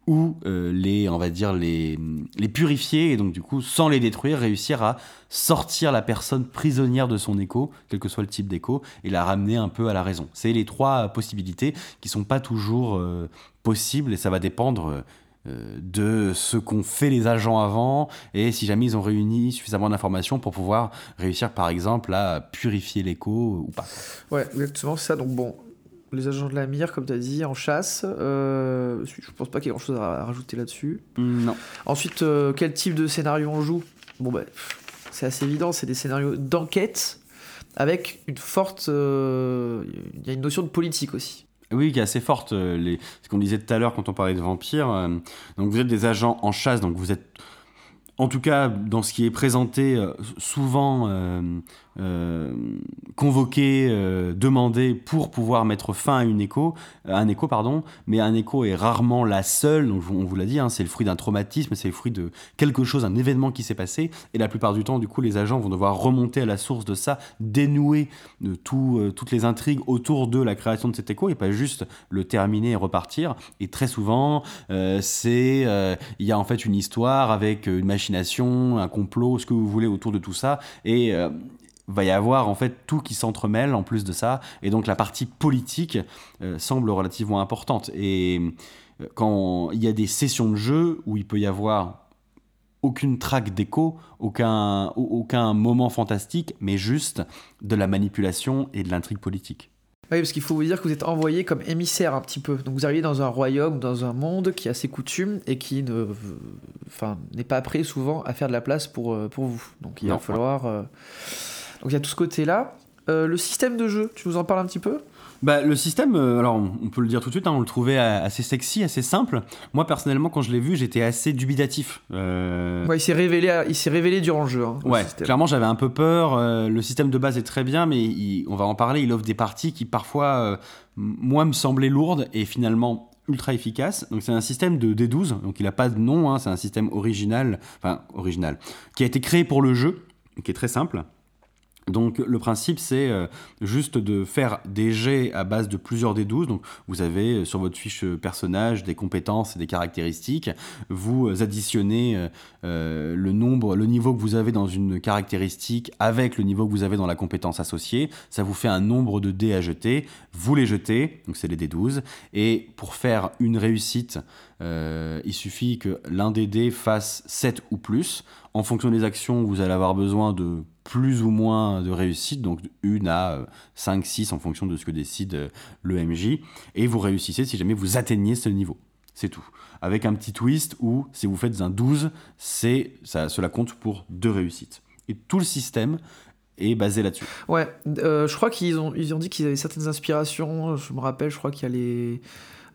ou les, on va dire, les, les purifier et donc du coup, sans les détruire, réussir à sortir la personne prisonnière de son écho, quel que soit le type d'écho, et la ramener un peu à la raison. C'est les trois possibilités qui sont pas toujours possibles et ça va dépendre euh, de ce qu'ont fait les agents avant et si jamais ils ont réuni suffisamment d'informations pour pouvoir réussir par exemple à purifier l'écho ou pas. Ouais, exactement, ça. Donc bon, les agents de la mire, comme tu as dit, en chasse, euh, je pense pas qu'il y ait grand chose à rajouter là-dessus. Non. Ensuite, euh, quel type de scénario on joue? Bon, bah, c'est assez évident, c'est des scénarios d'enquête avec une forte. Il y a une notion de politique aussi. Oui, qui est assez forte. Euh, les... Ce qu'on disait tout à l'heure quand on parlait de vampires. Euh, donc vous êtes des agents en chasse, donc vous êtes en tout cas, dans ce qui est présenté, euh, souvent euh, convoqué, euh, demandé pour pouvoir mettre fin à une écho, un écho pardon, mais un écho est rarement la seule. Donc on vous l'a dit, hein, c'est le fruit d'un traumatisme, c'est le fruit de quelque chose, un événement qui s'est passé. Et la plupart du temps, du coup, les agents vont devoir remonter à la source de ça, dénouer de tout, euh, toutes les intrigues autour de la création de cet écho et pas juste le terminer et repartir. Et très souvent, c'est il y a en fait une histoire avec une machination, un complot, ce que vous voulez autour de tout ça. Et va y avoir en fait tout qui s'entremêle en plus de ça, et donc la partie politique euh, semble relativement importante. Et euh, quand il y a des sessions de jeu où il peut y avoir aucune traque d'écho, aucun, aucun moment fantastique, mais juste de la manipulation et de l'intrigue politique. Oui, parce qu'il faut vous dire que vous êtes envoyé comme émissaire un petit peu. Donc vous arrivez dans un royaume, dans un monde qui a ses coutumes et qui ne, enfin, n'est pas prêt souvent à faire de la place pour, euh, pour vous. Donc il va falloir. Donc il y a tout ce côté-là. Euh, le système de jeu, tu nous en parles un petit peu? Bah, le système, euh, alors on peut le dire tout de suite, hein, on le trouvait assez sexy, assez simple. Moi personnellement, quand je l'ai vu, j'étais assez dubitatif. Euh, ouais, il s'est révélé, il s'est révélé durant le jeu. Hein, ouais, clairement, j'avais un peu peur. le système de base est très bien, mais on va en parler. Il offre des parties qui parfois, moi, me semblaient lourdes et finalement ultra efficaces. Donc c'est un système de D12, donc il n'a pas de nom. Hein, c'est un système original, enfin original, qui a été créé pour le jeu, qui est très simple. Donc le principe c'est euh, juste de faire des jets à base de plusieurs des 12 Donc vous avez euh, sur votre fiche euh, personnage des compétences et des caractéristiques. Vous additionnez le nombre, le niveau que vous avez dans une caractéristique avec le niveau que vous avez dans la compétence associée. Ça vous fait un nombre de dés à jeter. Vous les jetez, donc c'est les dés 12 Et pour faire une réussite, il suffit que l'un des dés fasse 7 ou plus. En fonction des actions, vous allez avoir besoin de plus ou moins de réussite, donc une à 5, 6 en fonction de ce que décide euh, le MJ, et vous réussissez si jamais vous atteignez ce niveau. C'est tout. Avec un petit twist où, si vous faites un 12, c'est, ça, cela compte pour deux réussites. Et tout le système est basé là-dessus. Ouais, euh, je crois qu'ils ont, ils ont dit qu'ils avaient certaines inspirations. Je me rappelle, je crois qu'il y a les.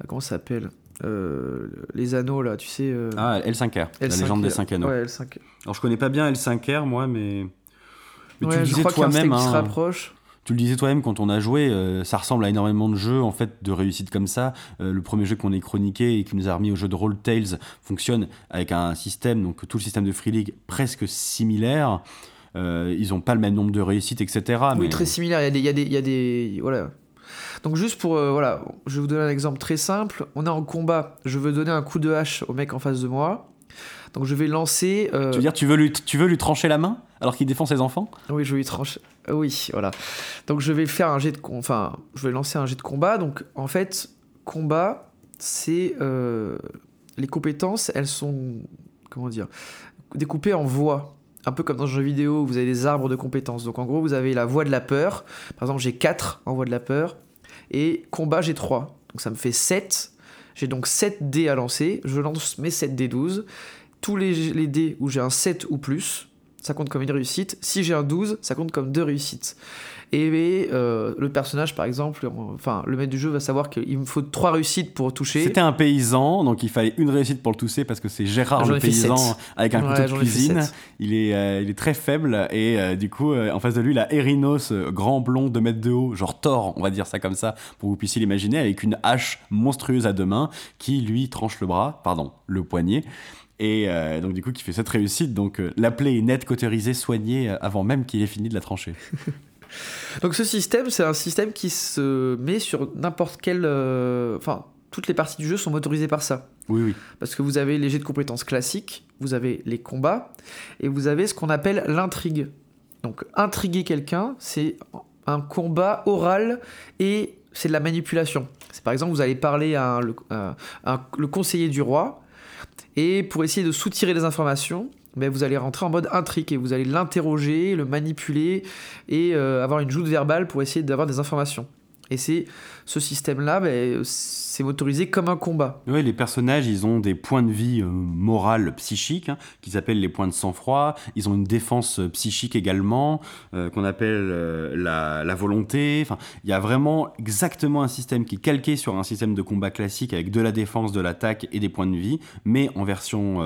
Comment ça s'appelle euh, les anneaux là, tu sais. euh, Ah, L5R, la L5R. légende des 5 anneaux. Ouais, L5. Alors je connais pas bien L5R moi, mais, mais tu le disais toi-même. se hein, rapproche. tu le disais toi-même quand on a joué, euh, ça ressemble à énormément de jeux en fait de réussite comme ça. Euh, le premier jeu qu'on ait chroniqué et qui nous a remis au jeu de role Tales fonctionne avec un système, donc tout le système de Free League presque similaire. Euh, ils ont pas le même nombre de réussites, etc. Oui, mais très similaire. Il y a des, il y a des, il y a des- voilà. Donc juste pour, euh, voilà, je vais vous donner un exemple très simple. On est en combat. Je veux donner un coup de hache au mec en face de moi. Donc je vais lancer. euh, tu veux dire tu veux lui, tu veux lui trancher la main alors qu'il défend ses enfants? Oui, je vais lui trancher. euh, Oui, voilà. Donc je vais faire un jet de, com- enfin, je vais lancer un jet de combat. Donc en fait, combat, c'est euh, les compétences. Elles sont, comment dire, découpées en voies. Un peu comme dans un jeu vidéo où vous avez des arbres de compétences. Donc en gros, vous avez la voie de la peur. Par exemple, j'ai 4 en voie de la peur. Et combat, j'ai 3. Donc ça me fait 7. J'ai donc 7 dés à lancer. Je lance mes 7 dés 12. Tous les, les dés où j'ai un 7 ou plus, ça compte comme une réussite. Si j'ai un 12, ça compte comme deux réussites. Et euh, le personnage, par exemple, enfin, le maître du jeu va savoir qu'il me faut trois réussites pour toucher. C'était un paysan, donc il fallait une réussite pour le tousser parce que c'est Gérard Ah, le paysan avec un Ouais, couteau de cuisine. Il est, euh, il est très faible et euh, du coup, en face de lui, la Erinos, grand blond, 2 mètres de haut, genre Thor, on va dire ça comme ça, pour que vous puissiez l'imaginer, avec une hache monstrueuse à deux mains qui lui tranche le bras, pardon, le poignet. Et euh, donc du coup, qui fait cette réussite. Donc euh, la plaie est nette, cautérisée, soignée euh, avant même qu'il ait fini de la trancher. Donc ce système, c'est un système qui se met sur n'importe quel... euh, Enfin, toutes les parties du jeu sont motorisées par ça. Oui, oui. Parce que vous avez les jets de compétences classiques, vous avez les combats, et vous avez ce qu'on appelle l'intrigue. Donc intriguer quelqu'un, c'est un combat oral et c'est de la manipulation. C'est par exemple, vous allez parler à, un- le, à un- le conseiller du roi, et pour essayer de soutirer des informations, ben, vous allez rentrer en mode intrigue et vous allez l'interroger, le manipuler et euh, avoir une joute verbale pour essayer d'avoir des informations. Et c'est ce système-là, ben, c'est motorisé comme un combat. Ouais, les personnages, ils ont des points de vie euh, morales psychiques, hein, qui s'appellent les points de sang-froid. Ils ont une défense euh, psychique également, euh, qu'on appelle euh, la, volonté. Enfin, il y a vraiment exactement un système qui est calqué sur un système de combat classique avec de la défense, de l'attaque et des points de vie, mais en version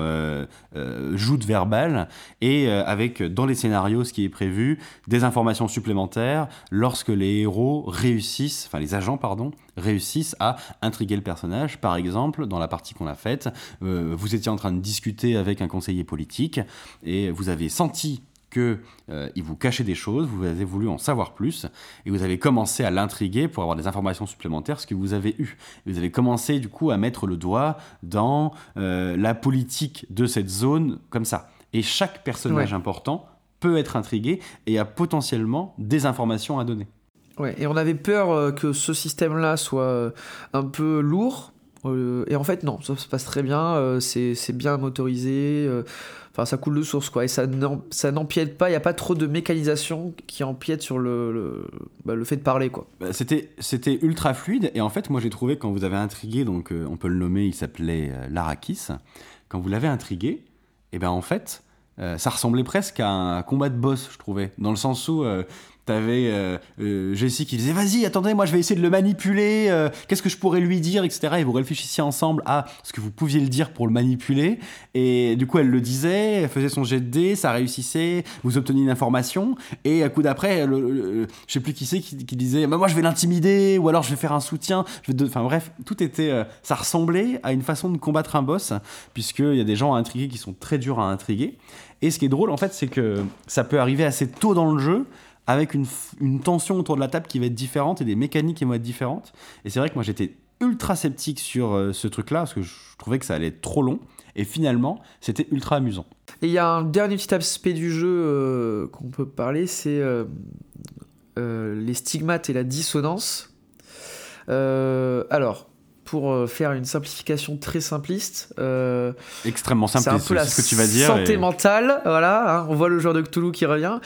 joute verbale et avec dans les scénarios ce qui est prévu des informations supplémentaires lorsque les héros réussissent, enfin les agents pardon, réussissent à intriguer le personnage. Par exemple, dans la partie qu'on a faite, euh, vous étiez en train de discuter avec un conseiller politique et vous avez senti que euh, il vous cachait des choses, vous avez voulu en savoir plus, et vous avez commencé à l'intriguer pour avoir des informations supplémentaires, ce que vous avez eu. Et vous avez commencé du coup à mettre le doigt dans euh, la politique de cette zone comme ça. Et chaque personnage Ouais. important peut être intrigué et a potentiellement des informations à donner. Ouais, et on avait peur euh, que ce système-là soit euh, un peu lourd. euh, et en fait, non, ça se passe très bien. c'est bien motorisé. Enfin, ça coule de source, quoi. Et ça n'em- ça n'empiète pas. Il n'y a pas trop de mécanisation qui empiète sur le, le, bah, fait de parler, quoi. Bah, C'était, ultra fluide et en fait moi j'ai trouvé quand vous avez intrigué donc on peut le nommer il s'appelait Larakis quand vous l'avez intrigué et ben en fait ça ressemblait presque à un combat de boss je trouvais dans le sens où T'avais euh, euh, Jessie qui disait vas-y attendez moi je vais essayer de le manipuler euh, qu'est-ce que je pourrais lui dire etc et vous réfléchissiez ensemble à ce que vous pouviez le dire pour le manipuler. Et du coup elle le disait elle faisait son jet de dés ça réussissait vous obteniez une information. Et à coup d'après je sais plus qui c'est qui, disait bah, moi je vais l'intimider ou alors je vais faire un soutien. Je vais enfin bref tout était euh, ça ressemblait à une façon de combattre un boss puisqu'il y a des gens à intriguer qui sont très durs à intriguer. Et ce qui est drôle en fait c'est que ça peut arriver assez tôt dans le jeu avec une, tension autour de la table qui va être différente et des mécaniques qui vont être différentes et c'est vrai que moi j'étais ultra sceptique sur euh, ce truc là parce que je trouvais que ça allait être trop long et finalement c'était ultra amusant Et il y a un dernier petit aspect du jeu euh, qu'on peut parler, c'est euh, les stigmates et la dissonance. Alors, pour faire une simplification très simpliste, euh, extrêmement simple c'est un peu la ce que tu vas dire santé et- mentale, voilà. hein, on voit le joueur de Cthulhu qui revient,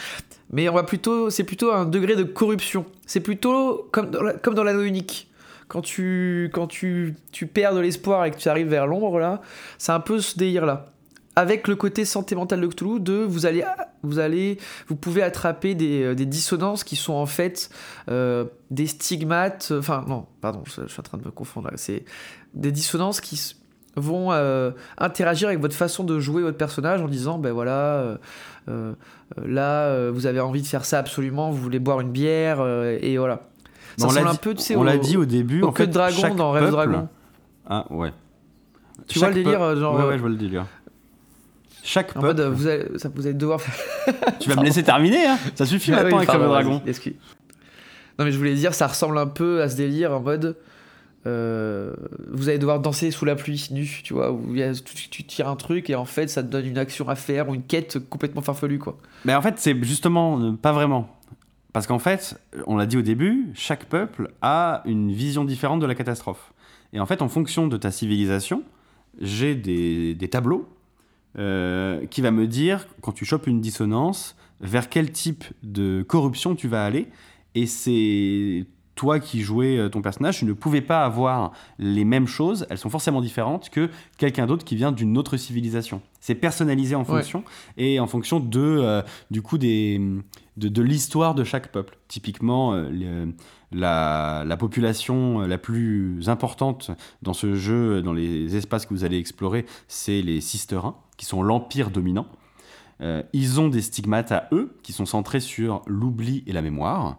mais on va plutôt, c'est plutôt un degré de corruption. C'est plutôt comme dans la, l'anneau unique. quand tu, quand tu, tu perds de l'espoir et que tu arrives vers l'ombre, là, c'est un peu ce délire-là. Avec le côté santé mentale de Cthulhu, de vous allez, vous allez, vous pouvez attraper des, euh, des dissonances qui sont en fait euh, des stigmates. Enfin, non, pardon, je, suis en train de me confondre. C'est des dissonances qui vont euh, interagir avec votre façon de jouer votre personnage en disant, ben voilà, euh, euh, là, vous avez envie de faire ça absolument, vous voulez boire une bière, et voilà. Ça on l'a ressemble un peu, tu sais, on l'a dit au début. au en fait, de dragon dans Rêve peuple- Dragon. Ah ouais. Tu vois le délire, genre, Ouais, ouais, je vois le délire. Chaque En peuple. mode, vous allez, ça, vous allez devoir faire. Tu vas me laisser terminer, hein Ça suffit Ah maintenant oui, avec Rêve Dragon. Non, mais je voulais dire, ça ressemble un peu à ce délire en mode. Euh, vous allez devoir danser sous la pluie nu, tu vois, où tu tires un truc et en fait ça te donne une action à faire ou une quête complètement farfelue quoi. Mais en fait, c'est justement euh, pas vraiment. Parce qu'en fait, on l'a dit au début, chaque peuple a une vision différente de la catastrophe. Et en fait, en fonction de ta civilisation, j'ai des, des tableaux euh, qui va me dire, quand tu chopes une dissonance, vers quel type de corruption tu vas aller. Et c'est toi qui jouais euh, ton personnage, tu ne pouvais pas avoir les mêmes choses, elles sont forcément différentes que quelqu'un d'autre qui vient d'une autre civilisation. C'est personnalisé en fonction et en fonction de euh, du coup des de, de l'histoire de chaque peuple. Typiquement, euh, le- la, la population la plus importante dans ce jeu, dans les espaces que vous allez explorer, c'est les Sisterins, qui sont l'empire dominant. Euh, ils ont des stigmates à eux, qui sont centrés sur l'oubli et la mémoire.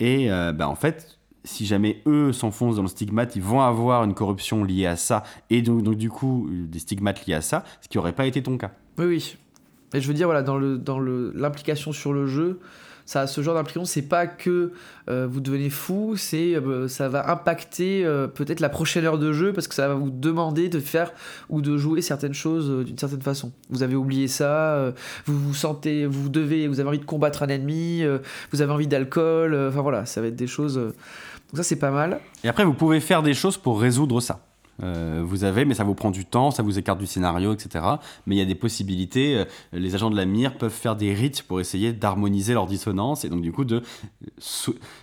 Et euh, bah, en fait, si jamais eux s'enfoncent dans le stigmate, ils vont avoir une corruption liée à ça, et donc, donc du coup des stigmates liés à ça, ce qui n'aurait pas été ton cas. Oui, oui. Et je veux dire, voilà, dans le dans le l'implication sur le jeu, ça a ce genre d'implication, c'est pas que euh, vous devenez fou, c'est euh, ça va impacter euh, peut-être la prochaine heure de jeu parce que ça va vous demander de faire ou de jouer certaines choses d'une certaine façon. Vous avez oublié ça, vous vous sentez, vous devez, vous avez envie de combattre un ennemi, vous avez envie d'alcool, enfin voilà, ça va être des choses. donc ça c'est pas mal. Et après, vous pouvez faire des choses pour résoudre ça. Euh, vous avez, mais ça vous prend du temps, ça vous écarte du scénario, etc. Mais il y a des possibilités. euh, Les agents de la mire peuvent faire des rites pour essayer d'harmoniser leur dissonance et donc du coup de,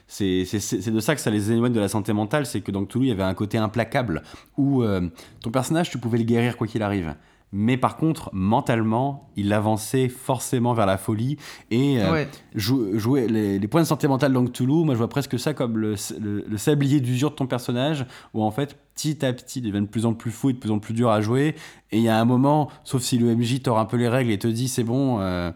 c'est de ça que ça les éloigne de la santé mentale, c'est que dans Toulouse il y avait un côté implacable où euh, ton personnage tu pouvais le guérir quoi qu'il arrive. Mais par contre, mentalement, il avançait forcément vers la folie et euh, ouais. jou- jouer les, les points de santé mentale dans Cthulhu, moi je vois presque ça comme le, le- le sablier d'usure de ton personnage, où en fait, petit à petit, il devient de plus en plus fou et de plus en plus dur à jouer. Et il y a un moment, sauf si le MJ tord un peu les règles et te dit c'est bon, euh,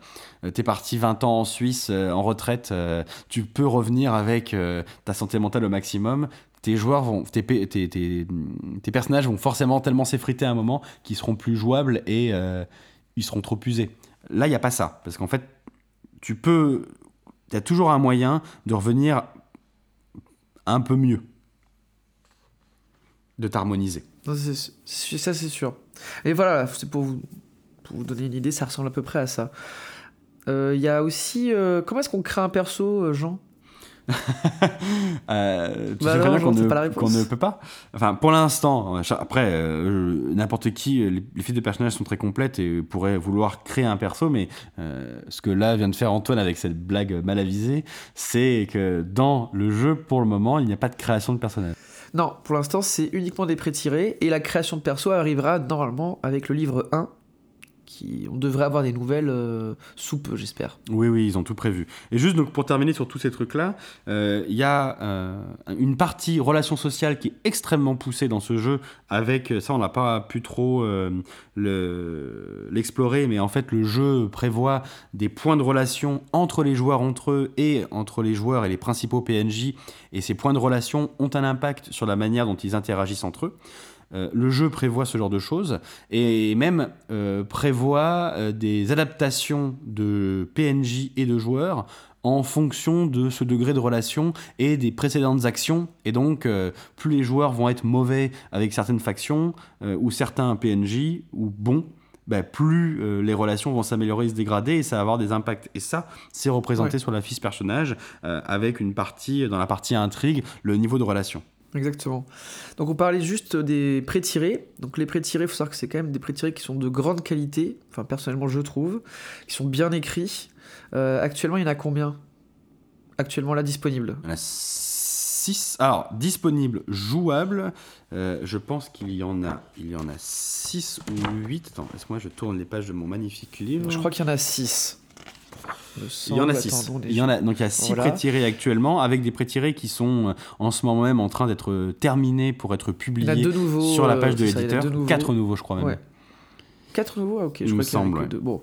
t'es parti 20 ans en Suisse, euh, en retraite, euh, tu peux revenir avec euh, ta santé mentale au maximum. Tes joueurs vont, tes, tes, tes, personnages vont forcément tellement s'effriter à un moment qu'ils seront plus jouables et euh, ils seront trop usés. Là, il n'y a pas ça. Parce qu'en fait, tu peux. Il y a toujours un moyen de revenir un peu mieux. De t'harmoniser. Ça c'est sûr. Et voilà, c'est pour vous, pour vous donner une idée, ça ressemble à peu près à ça. Euh, Il y a aussi. euh, comment est-ce qu'on crée un perso, Jean? Euh, tu Bah sais très bien qu'on ne, peut pas. Enfin, pour l'instant, euh, après, euh, n'importe qui, les, les fiches de personnages sont très complètes et pourraient vouloir créer un perso, mais euh, ce que là vient de faire Antoine avec cette blague mal avisée, c'est que dans le jeu, pour le moment, il n'y a pas de création de personnage. Non, pour l'instant, c'est uniquement des pré-tirés et la création de perso arrivera normalement avec le livre 1. On devrait avoir des nouvelles euh, sous peu, j'espère. Oui, oui, ils ont tout prévu. Et juste pour terminer sur tous ces trucs-là, euh, il y a euh, une partie relation sociale qui est extrêmement poussée dans ce jeu. Avec ça, on n'a pas pu trop euh, le- l'explorer, mais en fait, le jeu prévoit des points de relation entre les joueurs entre eux et entre les joueurs et les principaux PNJ. Et ces points de relation ont un impact sur la manière dont ils interagissent entre eux. Euh, le jeu prévoit ce genre de choses et même euh, prévoit euh, des adaptations de PNJ et de joueurs en fonction de ce degré de relation et des précédentes actions. Et donc, euh, plus les joueurs vont être mauvais avec certaines factions euh, ou certains PNJ ou bons, bah, plus euh, les relations vont s'améliorer et se dégrader et ça va avoir des impacts. Et ça, c'est représenté Ouais. sur la fiche personnage avec une partie, dans la partie intrigue, le niveau de relation. Exactement. Donc on parlait juste des pré-tirés. Donc les pré-tirés, il faut savoir que c'est quand même des pré-tirés qui sont de grande qualité, enfin personnellement je trouve, qui sont bien écrits. Euh, actuellement, il y en a combien? Actuellement là disponible? Il y en a 6. Alors, disponible, jouable. euh, je pense qu'il y en a. Il y en a 6 ou 8. Attends, laisse-moi, je tourne les pages de mon magnifique livre. Je crois qu'il y en a 6. Il y en a 6. Il y en a, donc il y a 6 Voilà. pré-tirés actuellement, avec des pré-tirés qui sont euh, en ce moment même en train d'être euh, terminés pour être publiés nouveaux. sur la euh, page de l'éditeur. deux nouveaux. 4 nouveaux, je crois même. Ouais. 4 nouveaux, ah, ok. Je Il me crois y a semble, que ouais. deux. Bon.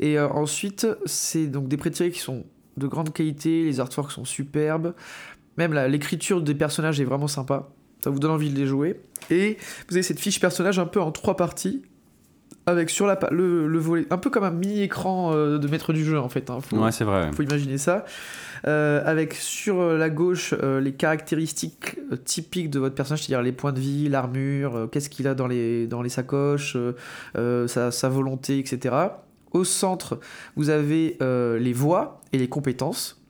Et euh, ensuite, c'est donc des pré-tirés qui sont de grande qualité, les artworks sont superbes. Même l'écriture des personnages est vraiment sympa. Ça vous donne envie de les jouer. Et vous avez cette fiche personnage un peu en trois parties. Avec sur la, le, le volet, un peu comme un mini-écran euh, de maître du jeu en fait. hein. Faut- Ouais, c'est vrai. faut imaginer ça. Euh, avec sur euh, la gauche euh, les caractéristiques typiques de votre personnage, c'est-à-dire les points de vie, l'armure, qu'est-ce qu'il a dans les, dans les sacoches, sa, sa volonté, etc. Au centre, vous avez les voix et les compétences.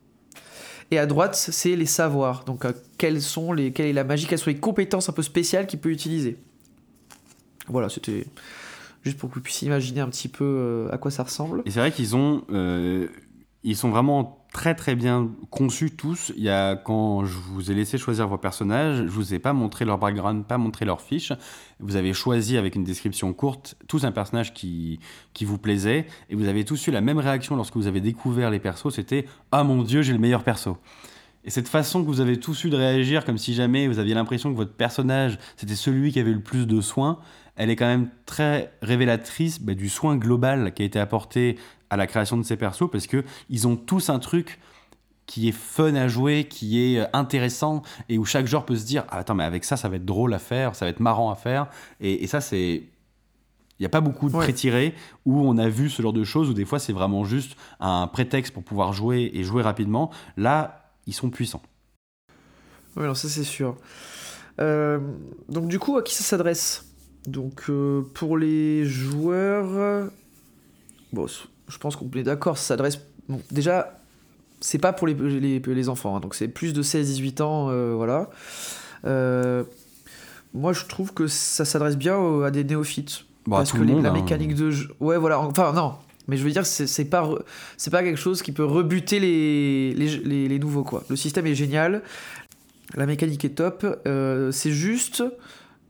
Et à droite, c'est les savoirs. Donc, quelles sont les, quelle est la magie, quelles sont les compétences un peu spéciales qu'il peut utiliser. Voilà, c'était juste pour que vous puissiez imaginer un petit peu euh, à quoi ça ressemble. Et c'est vrai qu'ils ont, euh, ils sont vraiment très très bien conçus tous. Il y a quand je vous ai laissé choisir vos personnages, je vous ai pas montré leur background, pas montré leur fiche. Vous avez choisi avec une description courte tous un personnage qui qui vous plaisait et vous avez tous eu la même réaction lorsque vous avez découvert les persos. C'était ah mon dieu j'ai le meilleur perso. Et cette façon que vous avez tous eu de réagir, comme si jamais vous aviez l'impression que votre personnage, c'était celui qui avait le plus de soins, elle est quand même très révélatrice bah, du soin global qui a été apporté à la création de ces persos, parce que ils ont tous un truc qui est fun à jouer, qui est euh, intéressant, et où chaque joueur peut se dire ah, Attends, mais avec ça, ça va être drôle à faire, ça va être marrant à faire. Et, et ça, c'est. Il n'y a pas beaucoup de Ouais. pré-tirés où on a vu ce genre de choses, où des fois c'est vraiment juste un prétexte pour pouvoir jouer et jouer rapidement. Là, ils sont puissants. Oui, non, ça c'est sûr. Euh, donc du coup, à qui ça s'adresse? Donc euh, pour les joueurs, bon, je pense qu'on est d'accord, ça s'adresse. Bon, déjà, c'est pas pour les, les, les enfants, hein, donc c'est plus de 16-18 ans, euh, voilà. Euh, moi, je trouve que ça s'adresse bien à des néophytes. À parce que le les- monde, la hein. mécanique de jeu. Ouais, voilà. Enfin, non. Mais je veux dire, c'est c'est pas, c'est pas quelque chose qui peut rebuter les, les, les- nouveaux, quoi. Le système est génial. La mécanique est top. c'est juste.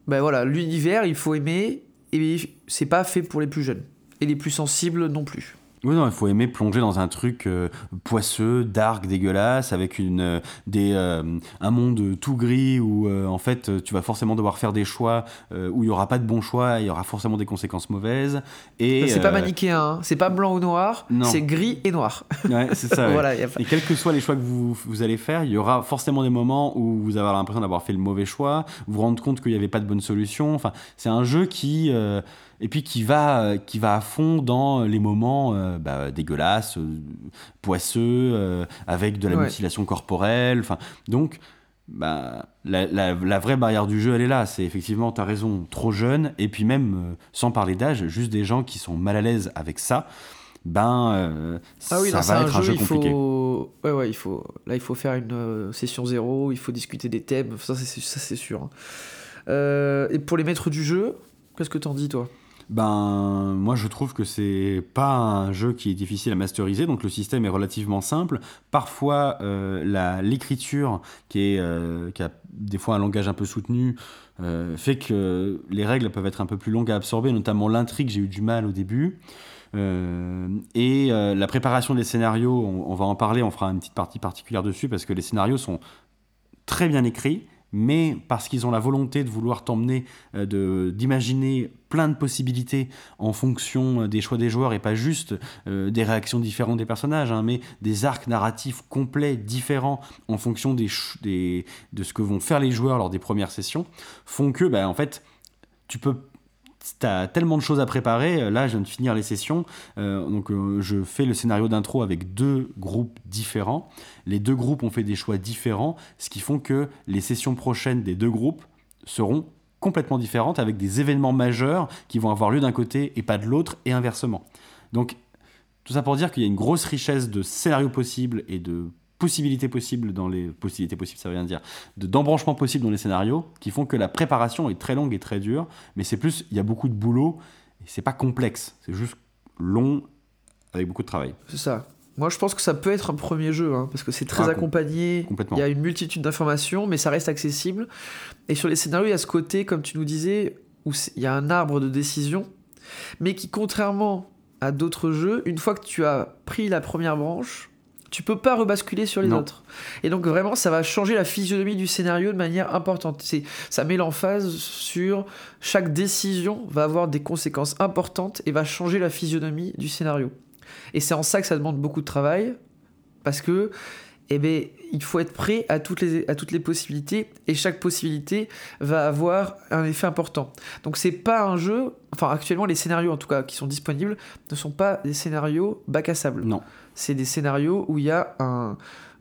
Ben voilà, l'univers, il faut aimer. Et c'est pas fait pour les plus jeunes. Et les plus sensibles non plus. Oui, non, il faut aimer plonger dans un truc euh, poisseux, dark, dégueulasse, avec une, euh, des, euh, un monde tout gris où en fait tu vas forcément devoir faire des choix où il y aura pas de bons choix, il y aura forcément des conséquences mauvaises. Et c'est pas manichéen, hein. c'est pas blanc ou noir, Non. c'est gris et noir. ouais, c'est ça. ouais. voilà, y a pas- Et quels que soient les choix que vous, vous allez faire, il y aura forcément des moments où vous avez l'impression d'avoir fait le mauvais choix, vous vous rendre compte qu'il n'y avait pas de bonne solution. Enfin, c'est un jeu qui, et puis qui va, euh, qui va à fond dans les moments euh, bah, dégueulasses, euh, poisseux, euh, avec de la Ouais. mutilation corporelle. Enfin, donc. Bah, la, la- la vraie barrière du jeu, elle est là. C'est effectivement, tu as raison, trop jeune. Et puis même, euh, sans parler d'âge, juste des gens qui sont mal à l'aise avec ça, ben, euh, Ah oui, ça non, va être un jeu il compliqué. faut... Ouais, ouais, il faut... Là, il faut faire une euh, session zéro, il faut discuter des thèmes, ça c'est, sûr. hein. Euh, et pour les maîtres du jeu, qu'est-ce que t'en dis, toi? Ben, moi je trouve que c'est pas un jeu qui est difficile à masteriser, donc le système est relativement simple. Parfois, euh, l'écriture, qui, euh, qui a des fois un langage un peu soutenu, euh, fait que les règles peuvent être un peu plus longues à absorber, notamment l'intrigue, j'ai eu du mal au début. Et la préparation des scénarios, on va en parler, on fera une petite partie particulière dessus, parce que les scénarios sont très bien écrits, mais parce qu'ils ont la volonté de vouloir t'emmener, euh, d'imaginer plein de possibilités en fonction euh, des choix des joueurs et pas juste euh, des réactions différentes des personnages, hein, mais des arcs narratifs complets, différents en fonction de ce que vont faire les joueurs lors des premières sessions, font que, bah, en fait, tu peux. T'as tellement de choses à préparer. Euh, Là, je viens de finir les sessions. Euh, donc, euh, je fais le scénario d'intro avec deux groupes différents. Les deux groupes ont fait des choix différents, ce qui font que les sessions prochaines des deux groupes seront complètement différentes avec des événements majeurs qui vont avoir lieu d'un côté et pas de l'autre et inversement. Donc tout ça pour dire qu'il y a une grosse richesse de scénarios possibles et de possibilités possibles dans les possibilités possibles ça veut rien dire de d'embranchements possibles dans les scénarios qui font que la préparation est très longue et très dure mais c'est plus il y a beaucoup de boulot et c'est pas complexe c'est juste long avec beaucoup de travail C'est ça. Moi, je pense que ça peut être un premier jeu, hein, parce que c'est très Ah, com- accompagné. complètement. Il y a une multitude d'informations, mais ça reste accessible. Et sur les scénarios, il y a ce côté, comme tu nous disais, où il y a un arbre de décision, mais qui, contrairement à d'autres jeux, une fois que tu as pris la première branche, tu peux pas rebasculer sur les Non. autres. Et donc vraiment, ça va changer la physionomie du scénario de manière importante. C'est, ça met l'emphase sur chaque décision va avoir des conséquences importantes et va changer la physionomie du scénario. Et c'est en ça que ça demande beaucoup de travail, parce que eh ben, il faut être prêt à toutes, les, à toutes les possibilités, et chaque possibilité va avoir un effet important. Donc c'est pas un jeu, enfin actuellement les scénarios en tout cas qui sont disponibles ne sont pas des scénarios bac à sable. Non. C'est des scénarios où il y a un...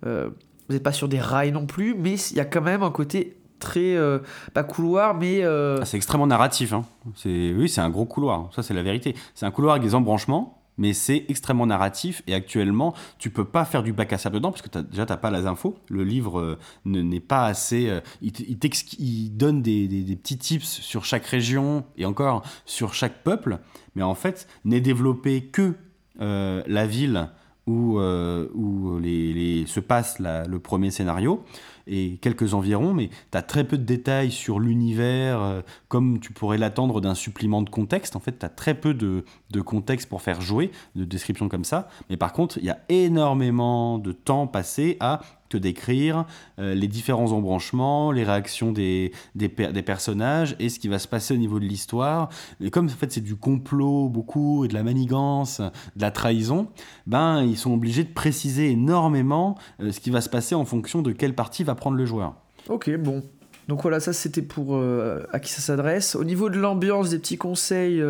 euh, vous n'êtes pas sur des rails non plus, mais il y a quand même un côté très... euh, pas couloir, mais... euh, Ah, c'est extrêmement narratif. Hein. C'est, oui, c'est un gros couloir. Ça, c'est la vérité. C'est un couloir avec des embranchements, mais c'est extrêmement narratif. Et actuellement, tu peux pas faire du bac à sable dedans parce que t'as- déjà, t'as pas les infos. Le livre euh, ne- n'est pas assez. il, donne des, des- petits tips sur chaque région et encore sur chaque peuple. Mais en fait, n'est développé que la ville où, euh, où les, se passe le premier scénario et quelques environs, mais tu as très peu de détails sur l'univers, euh, comme tu pourrais l'attendre d'un supplément de contexte. En fait, tu as très peu de, de contexte pour faire jouer, de description comme ça. Mais par contre, il y a énormément de temps passé à te décrire euh, les différents embranchements, les réactions des, des, per- des personnages et ce qui va se passer au niveau de l'histoire. Et comme en fait c'est du complot beaucoup et de la manigance, de la trahison, ben ils sont obligés de préciser énormément euh, ce qui va se passer en fonction de quelle partie va prendre le joueur. Ok, bon. Donc voilà, ça c'était pour euh, à qui ça s'adresse. Au niveau de l'ambiance, des petits conseils,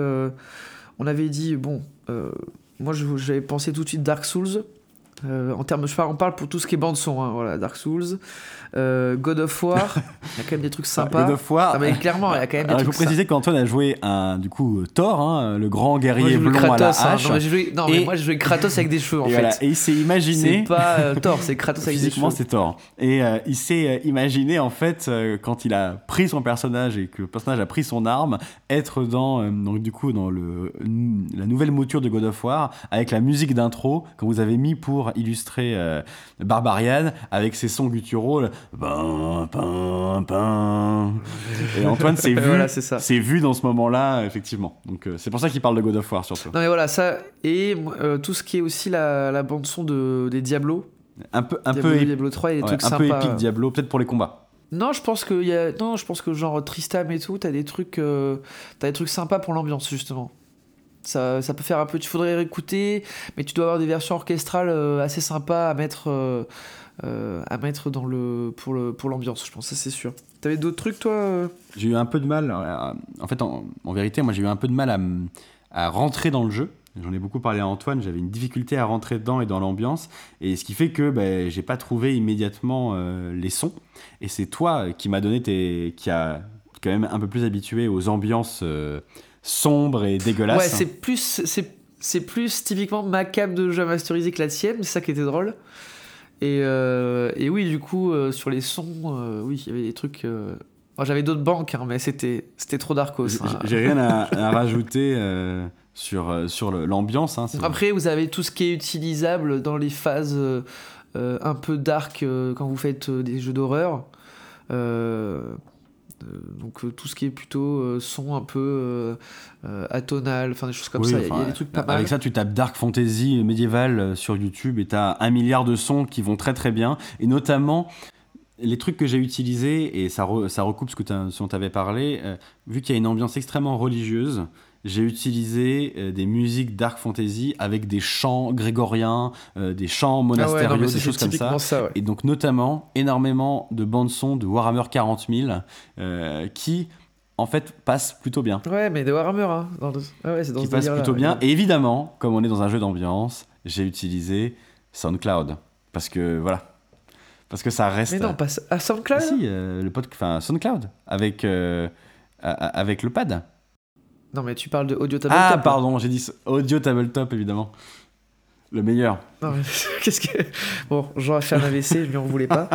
on avait dit, bon, moi j'avais pensé tout de suite Dark Souls. Euh, en termes de, je parle, on parle pour tout ce qui est bande son, hein, voilà, Dark Souls, Euh, God of War, il y a quand même des trucs sympas. God of War, Ah, mais clairement, il y a quand même des Alors, il faut trucs préciser qu'Antoine a joué un du coup euh, Thor, hein, le grand Moi, guerrier joué blond à la Kratos, hein. hache. Non, mais j'ai joué- non, mais Et- moi j'ai joué Kratos avec des cheveux en et, fait. voilà. Et il s'est C'est imaginé. pas euh, Thor, c'est Kratos avec des Physiquement, cheveux. c'est Thor. Et il s'est imaginé, en fait, quand il a pris son personnage et que le personnage a pris son arme, être dans, donc, du coup, dans le, la nouvelle mouture de God of War, avec la musique d'intro que vous avez mis pour illustrer euh, Barbarian, avec ses sons gutturaux. pam. Et Antoine s'est vu, Voilà, c'est vu dans ce moment-là, effectivement. Donc, euh, c'est pour ça qu'il parle de God of War, surtout. Non mais voilà, ça, et euh, tout ce qui est aussi la, la bande son de, des Diablo, Un peu, un Diablo peu, 2, épi- Diablo 3, il y a des ouais, trucs un peu sympas. épique Diablo, peut-être pour les combats. Non, je pense que y a... non, je pense que genre Tristam et tout, t'as des trucs, euh, t'as des trucs sympas pour l'ambiance justement. Ça, ça peut faire un peu. Tu faudrait réécouter, mais tu dois avoir des versions orchestrales euh, assez sympas à mettre, euh, euh, à mettre dans le pour le pour l'ambiance. Je pense, ça c'est sûr. T'avais d'autres trucs toi J'ai eu un peu de mal, en fait, en, vérité, moi j'ai eu un peu de mal à, à rentrer dans le jeu. J'en ai beaucoup parlé à Antoine, j'avais une difficulté à rentrer dedans et dans l'ambiance, et ce qui fait que ben, j'ai pas trouvé immédiatement les sons. Et c'est toi qui m'a donné tes. qui a quand même un peu plus habitué aux ambiances sombres et dégueulasses. Ouais, c'est plus c'est c'est plus typiquement ma cam de jeu masterisé que la tienne. C'est ça qui était drôle. Et, euh, et oui, du coup, euh, sur les sons, euh, oui, il y avait des trucs. moi, j'avais d'autres banques, hein, mais c'était c'était trop darkos. J'ai-. J'ai rien à, à rajouter sur, sur l'ambiance. hein, Après, vous avez tout ce qui est utilisable dans les phases un peu dark quand vous faites des jeux d'horreur. Donc euh, tout ce qui est plutôt euh, son un peu euh, atonal, enfin des choses comme Oui, ça. Il y a- enfin, il y a des trucs pas mal. Avec ça, tu tapes Dark Fantasy médiéval euh, sur YouTube et tu as un milliard de sons qui vont très très bien. Et notamment, les trucs que j'ai utilisés, et ça, re- ça recoupe ce, que t'as- tu avais parlé, vu qu'il y a une ambiance extrêmement religieuse, j'ai utilisé euh, des musiques Dark Fantasy avec des chants grégoriens, euh, des chants Ah ouais, monastériaux, non, des choses comme ça. typiquement ça. ouais. Et donc notamment énormément de bandes son de Warhammer 40 000 euh, qui en fait passent plutôt bien. Ouais, mais de Warhammer, hein. Dans le- ah ouais, c'est dans qui ce passent délire-là, plutôt bien. Et évidemment, comme on est dans un jeu d'ambiance, j'ai utilisé SoundCloud parce que voilà, parce que ça reste. Mais non, pas à Ah SoundCloud si, euh, le pod... enfin SoundCloud avec euh, avec le pad. Non, mais tu parles de Audio ah Tabletop. là. pardon, j'ai dit audio tabletop évidemment. Le meilleur. Non, mais Qu'est-ce que. Bon, a fait un AVC, je lui en voulais pas.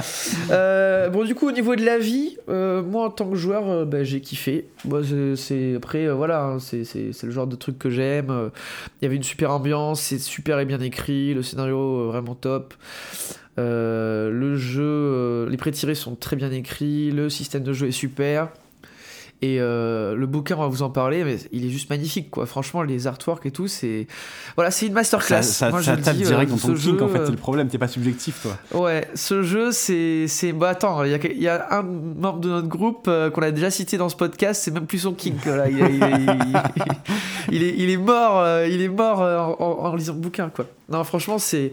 Euh, bon, du coup, au niveau de la vie, euh, moi en tant que joueur, euh, bah, j'ai kiffé. Moi, c'est- c'est. Après, voilà, hein, c'est c'est- c'est le genre de truc que j'aime. Il y avait une super ambiance, c'est super et bien écrit, le scénario vraiment top. Le jeu, les pré-tirés sont très bien écrits, le système de jeu est super. Et euh, le bouquin, on va vous en parler, mais il est juste magnifique, quoi. Franchement, les artworks et tout, c'est. Voilà, c'est une masterclass. Ça, ça, Moi, ça tape dis, direct euh, dans ton kink, en fait, euh, c'est le problème, t'es pas subjectif, toi. Ouais, ce jeu, c'est. Bah attends, il y a, il y a un membre de notre groupe euh, qu'on a déjà cité dans ce podcast, c'est même plus son king. Là. Il, il- il- il est, il est mort, euh, il est mort euh, en, en- en lisant le bouquin, quoi. Non, franchement, c'est,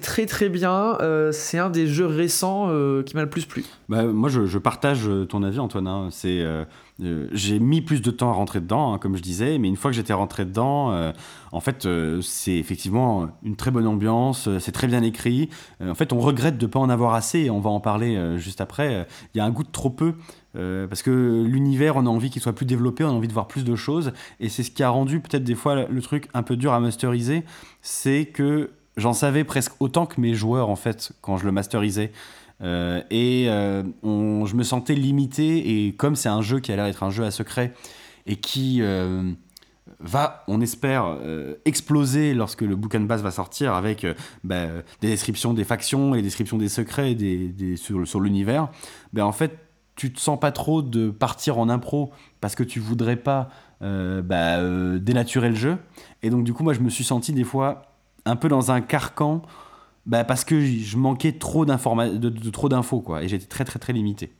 très très bien. euh, c'est un des jeux récents euh, qui m'a le plus plu. Bah, moi, je, partage euh, ton avis, Antoine. hein. C'est, j'ai mis plus de temps à rentrer dedans, hein, comme je disais, mais une fois que j'étais rentré dedans, en fait, c'est effectivement une très bonne ambiance, c'est très bien écrit. En fait, on regrette de ne pas en avoir assez, et on va en parler juste après. Il y a un goût de trop peu. Euh, parce que l'univers, on a envie qu'il soit plus développé, on a envie de voir plus de choses, et c'est ce qui a rendu peut-être des fois le truc un peu dur à masteriser, c'est que j'en savais presque autant que mes joueurs en fait quand je le masterisais. Euh, et euh, je me sentais limité. Et comme c'est un jeu qui a l'air d'être un jeu à secret et qui va, on espère, exploser lorsque le bouquin de base va sortir avec bah, des descriptions des factions et des descriptions des secrets sur, l'univers, ben en fait tu te sens pas trop de partir en impro parce que tu voudrais pas euh, bah, euh, dénaturer le jeu. Et donc du coup moi je me suis senti des fois un peu dans un carcan bah, parce que je manquais trop de, de trop d'infos quoi et j'étais très très très limité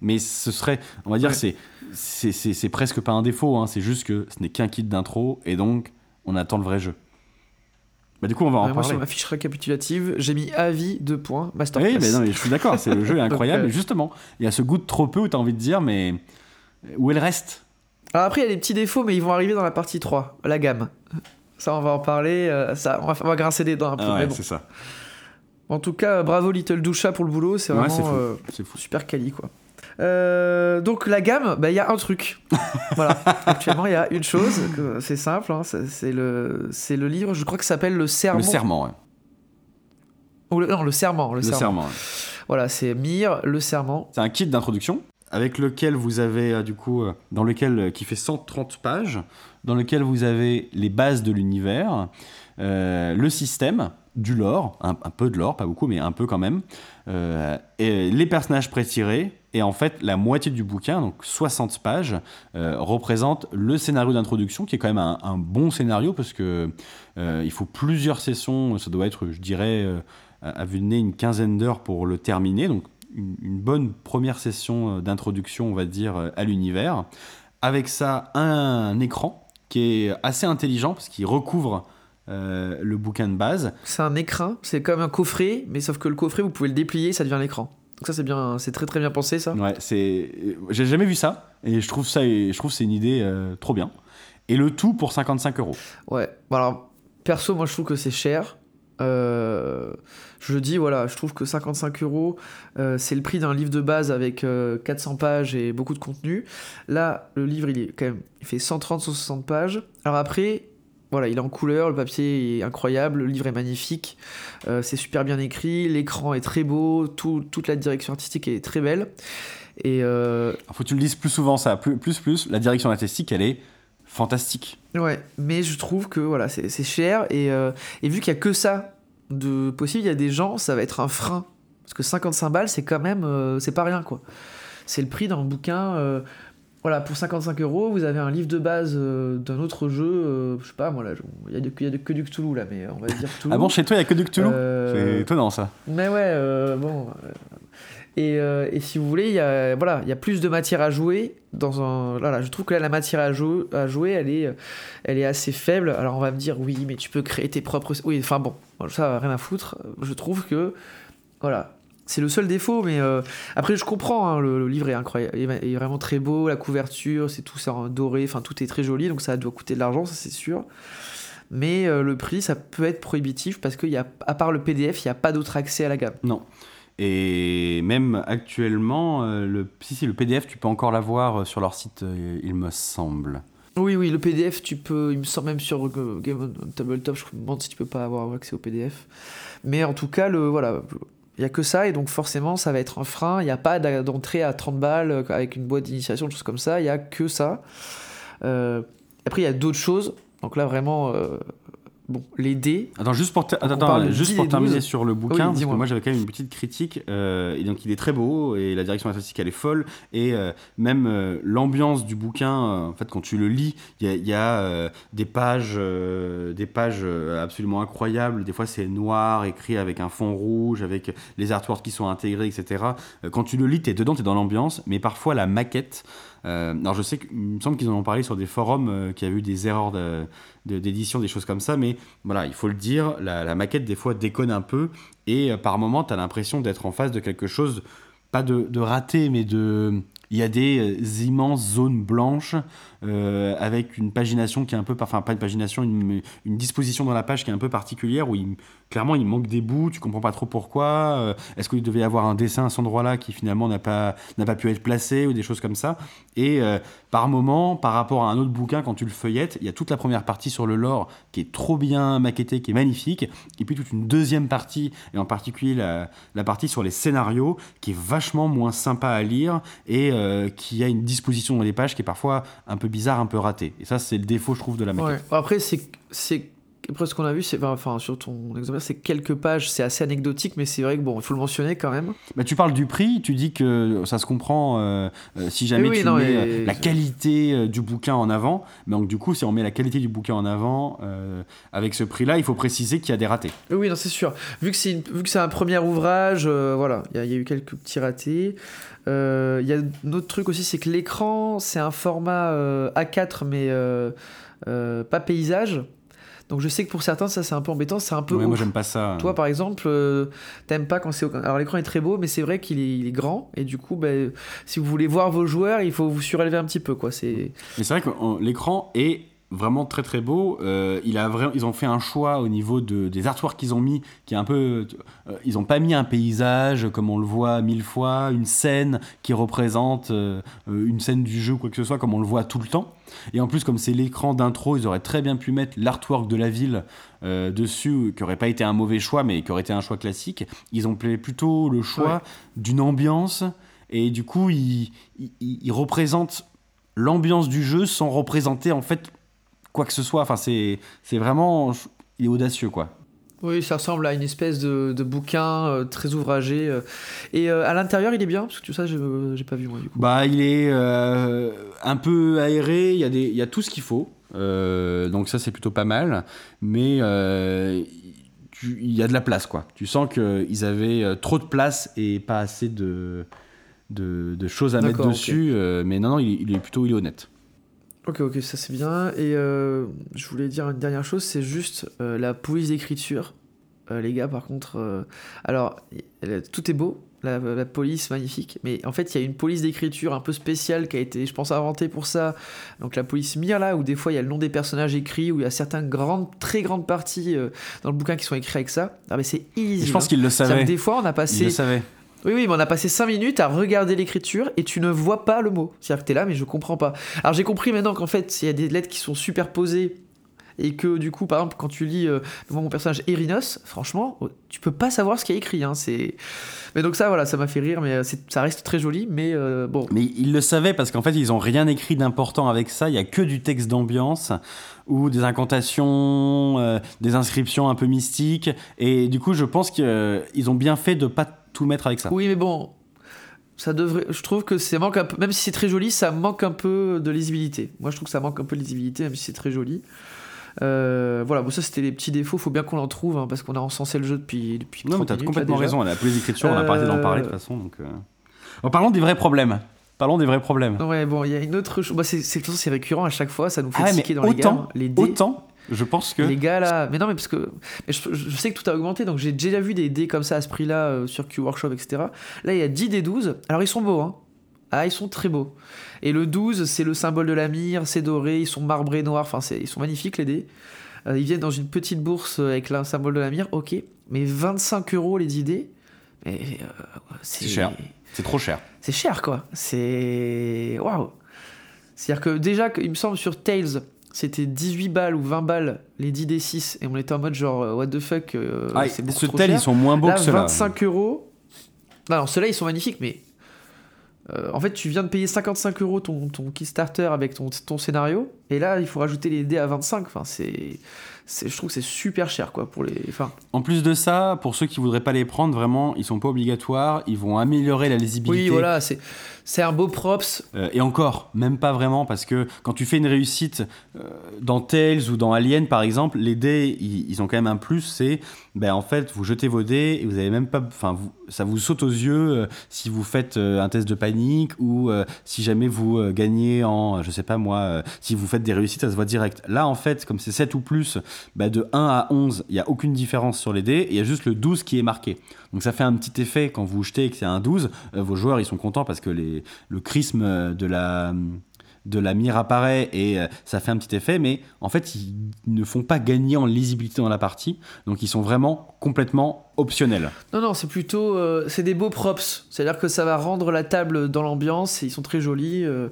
mais ce serait on va dire Ouais. c'est presque pas un défaut hein, c'est juste que ce n'est qu'un kit d'intro et donc on attend le vrai jeu bah du coup on va en Ouais, moi, parler sur ma fiche récapitulative, j'ai mis avis, deux points, masterclass. oui mais non mais je suis d'accord c'est le jeu est incroyable Donc, euh, et justement il y a ce goût de trop peu où tu as envie de dire mais où est le reste Alors après, il y a des petits défauts, mais ils vont arriver dans la partie 3, la gamme. Ça, on va en parler, euh, ça, on, va, on va grincer des dents un peu. Ah ouais, bon. c'est ça En tout cas, bravo Little Doucha pour le boulot, c'est vraiment fou. euh, fou super quali quoi. Euh, donc la gamme, bah, il y a un truc. voilà. Actuellement, il y a une chose, c'est simple, hein, c'est le, c'est le livre, je crois que ça s'appelle Le Serment. le serment ouais. Ou le- non, le Serment. Le, le serment. serment ouais. Voilà, c'est Mire, Le Serment. C'est un kit d'introduction avec lequel vous avez euh, du coup euh, dans lequel euh, qui fait 130 pages, dans lequel vous avez les bases de l'univers, le système, du lore, un, peu de lore, pas beaucoup mais un peu quand même, et les personnages prétirés. Et en fait, la moitié du bouquin, donc 60 pages, représente le scénario d'introduction, qui est quand même un, un bon scénario, parce que il faut plusieurs sessions, ça doit être, je dirais, à vue de nez, une quinzaine d'heures pour le terminer. Donc une, une bonne première session euh, d'introduction, on va dire, euh, à l'univers. Avec ça, un, écran qui est assez intelligent parce qu'il recouvre euh, le bouquin de base. C'est un écrin, c'est comme un coffret, mais sauf que le coffret, vous pouvez le déplier, ça devient l'écran. Donc ça, c'est bien, c'est très très bien pensé ça. Ouais, c'est, j'ai jamais vu ça et je trouve ça, je trouve que c'est une idée euh, trop bien. Et le tout pour 55 euros. Ouais. Alors, perso, moi, je trouve que c'est cher. Euh, je dis, voilà, je trouve que 55 euros, euh, c'est le prix d'un livre de base avec euh, 400 pages et beaucoup de contenu. Là, le livre, il est quand même, il fait 130-160 pages. Alors après, voilà, il est en couleur, le papier est incroyable, le livre est magnifique, euh, c'est super bien écrit, l'écran est très beau, tout- toute la direction artistique est très belle. Et euh, Faut que tu le dises plus souvent ça, plus plus plus. La direction artistique, elle est fantastique. Ouais, mais je trouve que voilà, c'est cher et, euh, et vu qu'il y a que ça de possible, il y a des gens, ça va être un frein. Parce que 55 balles, c'est quand même, euh, c'est pas rien quoi. C'est le prix d'un bouquin. euh, voilà, pour 55 euros, vous avez un livre de base d'un autre jeu. je sais pas, moi là, il y a, de- y a de- que du Cthulhu là, mais on va dire Cthulhu. Ah bon, chez toi, il y a que du Cthulhu? C'est étonnant ça. mais ouais, bon. Euh, et, si vous voulez, il y a, voilà, il y a plus de matière à jouer. Dans un, voilà, je trouve que là, la matière à, jou- à jouer, elle est, elle est assez faible. Alors on va me dire, oui, mais tu peux créer tes propres. Oui, enfin bon, ça, rien à foutre. Je trouve que, voilà, c'est le seul défaut. Mais euh, après, je comprends, hein, le, le livre est incroyable, il est vraiment très beau. La couverture, c'est tout ça en doré, enfin tout est très joli, donc ça doit coûter de l'argent, ça c'est sûr. Mais euh, le prix, ça peut être prohibitif parce qu'il part le PDF, il n'y a pas d'autre accès à la gamme. Non. Et même actuellement, euh, le, si, si, le PDF, tu peux encore l'avoir euh, sur leur site, euh, il me semble. Oui, oui, le PDF, tu peux, il me semble même sur Game on Tabletop, je me demande si tu peux pas avoir accès au PDF. Mais en tout cas, le, voilà, il y a que ça, et donc forcément, ça va être un frein. Il n'y a pas d'entrée à 30 balles avec une boîte d'initiation, des choses comme ça. Il y a que ça. Après, il y a d'autres choses. Donc là, vraiment, bon, les dés. Attends, juste pour, attends, juste 10 pour terminer 12. sur le bouquin, parce que dis-moi. moi j'avais quand même une petite critique. euh, et donc il est très beau et la direction artistique elle est folle. Et euh, même euh, l'ambiance du bouquin, euh, en fait, quand tu le lis, il y a, y a, euh, des pages, euh, des pages euh, absolument incroyables. Des fois c'est noir, écrit avec un fond rouge, avec les artworks qui sont intégrés, etc. Euh, Quand tu le lis, tu es dedans, tu es dans l'ambiance. Mais parfois la maquette. Euh, alors je sais qu'il me semble qu'ils en ont parlé sur des forums euh, qui avaient eu des erreurs d'édition, des choses comme ça, mais voilà, il faut le dire, la, maquette des fois déconne un peu et euh, par moment tu as l'impression d'être en face de quelque chose, pas de raté, mais de... Il y a des euh, immenses zones blanches euh, avec une pagination qui est un peu, enfin pas une pagination, une, disposition dans la page qui est un peu particulière où clairement il manque des bouts, tu comprends pas trop pourquoi. euh, Est-ce qu'il devait y avoir un dessin à cet endroit-là qui finalement n'a pas, n'a pas pu être placé ou des choses comme ça. Et par moment, par rapport à un autre bouquin, quand tu le feuillettes, il y a toute la première partie sur le lore qui est trop bien maquettée, qui est magnifique, et puis toute une deuxième partie, et en particulier la, la partie sur les scénarios, qui est vachement moins sympa à lire et euh, qui a une disposition dans les pages qui est parfois un peu bizarre, un peu ratée. Et ça, c'est le défaut, je trouve, de la maquette. Ouais. Après, c'est. Après, ce qu'on a vu, c'est. Enfin, sur ton exemplaire, c'est quelques pages, c'est assez anecdotique, mais c'est vrai que bon, il faut le mentionner quand même. Bah, tu parles du prix, tu dis que ça se comprend euh, euh, si jamais Oui, tu non, mets mais- euh, la qualité du bouquin en avant. Mais donc du coup, si on met la qualité du bouquin en avant, euh, avec ce prix-là, il faut préciser qu'il y a des ratés. Oui, non, c'est sûr. Vu que c'est une- vu que c'est un premier ouvrage, voilà, il y, y a eu quelques petits ratés. Il y a un autre truc aussi, c'est que l'écran, c'est un format euh, A4, mais pas paysage. Donc je sais que pour certains, ça c'est un peu embêtant, c'est un peu. Ouais, moi, j'aime pas ça. Toi, par exemple, euh, t'aimes pas quand c'est. Alors, l'écran est très beau, mais c'est vrai qu'il est, il est grand. Et du coup, ben, si vous voulez voir vos joueurs, il faut vous surélever un petit peu. Quoi. C'est... Mais c'est vrai que l'écran est vraiment très très beau. Euh, il a vra- ils ont fait un choix au niveau de, des artworks qu'ils ont mis, qui est un peu. euh, ils ont pas mis un paysage comme on le voit mille fois, une scène qui représente euh, une scène du jeu ou quoi que ce soit, comme on le voit tout le temps. Et en plus, comme c'est l'écran d'intro, ils auraient très bien pu mettre l'artwork de la ville dessus, qui aurait pas été un mauvais choix, mais qui aurait été un choix classique. Ils ont plutôt le choix Ouais. d'une ambiance, et du coup, ils, ils, ils représentent l'ambiance du jeu sans représenter en fait quoi que ce soit. Enfin, c'est c'est vraiment. Il est audacieux, quoi. Oui, ça ressemble à une espèce de, de bouquin euh, très ouvragé. euh. Et euh, à l'intérieur, il est bien, parce que tout ça, j'ai, pas vu moi du coup. Bah, il est un peu aéré, il y, a des, il y a tout ce qu'il faut. Donc, ça, c'est plutôt pas mal. Mais tu- il y a de la place, quoi. Tu sens qu'ils avaient trop de place et pas assez de, de, de choses à mettre dessus. mais non, non, il, il est plutôt il est honnête. Ok, ok, ça c'est bien. Et euh, je voulais dire une dernière chose, c'est juste euh, la police d'écriture. Euh, les gars, par contre, alors tout est beau, la, la police magnifique, mais en fait il y a une police d'écriture un peu spéciale qui a été, je pense, inventée pour ça. Donc la police Mir là, où des fois il y a le nom des personnages écrits, où il y a certaines grandes, très grandes parties dans le bouquin qui sont écrites avec ça. Ah mais c'est illisible. je pense hein. qu'il le que Des fois on a passé. Oui, oui, mais on a passé 5 minutes à regarder l'écriture et tu ne vois pas le mot. C'est-à-dire que t'es là, mais je comprends pas. Alors j'ai compris maintenant qu'en fait, il y a des lettres qui sont superposées et que du coup, par exemple, quand tu lis euh, mon personnage Erinos, franchement, oh, tu peux pas savoir ce qu'il y a écrit. Hein, c'est... Mais donc ça, voilà, ça m'a fait rire, mais euh, ça reste très joli, mais euh, bon. Mais ils le savaient parce qu'en fait, ils ont rien écrit d'important avec ça. Il y a que du texte d'ambiance ou des incantations, des inscriptions un peu mystiques. Et du coup, je pense qu'ils ont bien fait de pas tout mettre avec ça. Oui, mais bon. Ça devrait, je trouve que ça manque un peu, même si c'est très joli, ça manque un peu de lisibilité. Moi, je trouve que ça manque un peu de lisibilité, même si c'est très joli. Euh, voilà, bon, ça c'était les petits défauts, faut bien qu'on en trouve, hein, parce qu'on a encensé le jeu depuis, depuis Non, mais 30 t'as là, complètement raison. La police d'écriture, on a pas arrêté d'en Euh, parler de toute façon. Donc, euh. En parlant des vrais problèmes. Parlons des vrais problèmes. Ouais, bon, il y a une autre chose. Bah, c'est, façon, c'est récurrent à chaque fois, ça nous fait Ah, tiquer dans les autant, games. Les dés. autant, je pense que. Les gars là. Mais non, mais parce que. mais je, je sais que tout a augmenté, donc j'ai déjà vu des dés comme ça à ce prix-là euh, sur Q-Workshop, etc. Là, il y a 10 des 12. Alors, ils sont beaux, hein. Ah, ils sont très beaux. Et le 12, c'est le symbole de la mire, c'est doré, ils sont marbrés noirs, enfin, ils sont magnifiques les dés. Euh, ils viennent dans une petite bourse avec le symbole de la mire, ok. Mais 25 euros les 10 dés. Mais. euh, C'est cher. C'est trop cher. c'est cher quoi. C'est waouh. C'est-à-dire que déjà, il me semble sur Tails, c'était 18 balles ou 20 balles les 10 des 6 et on était en mode genre euh, what the fuck euh, Ah, c'est ce trop tel, ils sont moins beaux Là, que ceux-là. 25 euros. Non, ceux-là ils sont magnifiques, mais euh, en fait tu viens de payer 55 euros ton, ton Kickstarter avec ton, ton scénario et là il faut rajouter les dés à 25. Enfin c'est, c'est je trouve que c'est super cher quoi pour les. Enfin En plus de ça, pour ceux qui voudraient pas les prendre, vraiment, ils sont pas obligatoires. Ils vont améliorer la lisibilité. oui voilà c'est beau props. Euh, et encore, même pas vraiment, parce que quand tu fais une réussite euh, dans Tales ou dans Alien, par exemple, les dés, ils, ont quand même un plus, c'est, ben en fait, vous jetez vos dés et vous avez même pas, enfin, ça vous saute aux yeux euh, si vous faites un test de panique ou si jamais vous gagnez en, je sais pas moi, si vous faites des réussites, ça se voit direct. Là, en fait, comme c'est 7 ou plus, ben, de 1 à 11, il y a aucune différence sur les dés, il y a juste le 12 qui est marqué. Donc ça fait un petit effet quand vous jetez et que c'est un 12, euh, vos joueurs ils sont contents parce que les, le chrisme de la, de la mire apparaît et euh, ça fait un petit effet, mais en fait ils ne font pas gagner en lisibilité dans la partie, donc ils sont vraiment complètement optionnels. Non non c'est plutôt euh, c'est des beaux props. C'est-à-dire que ça va rendre la table dans l'ambiance. Ils sont très jolis, euh,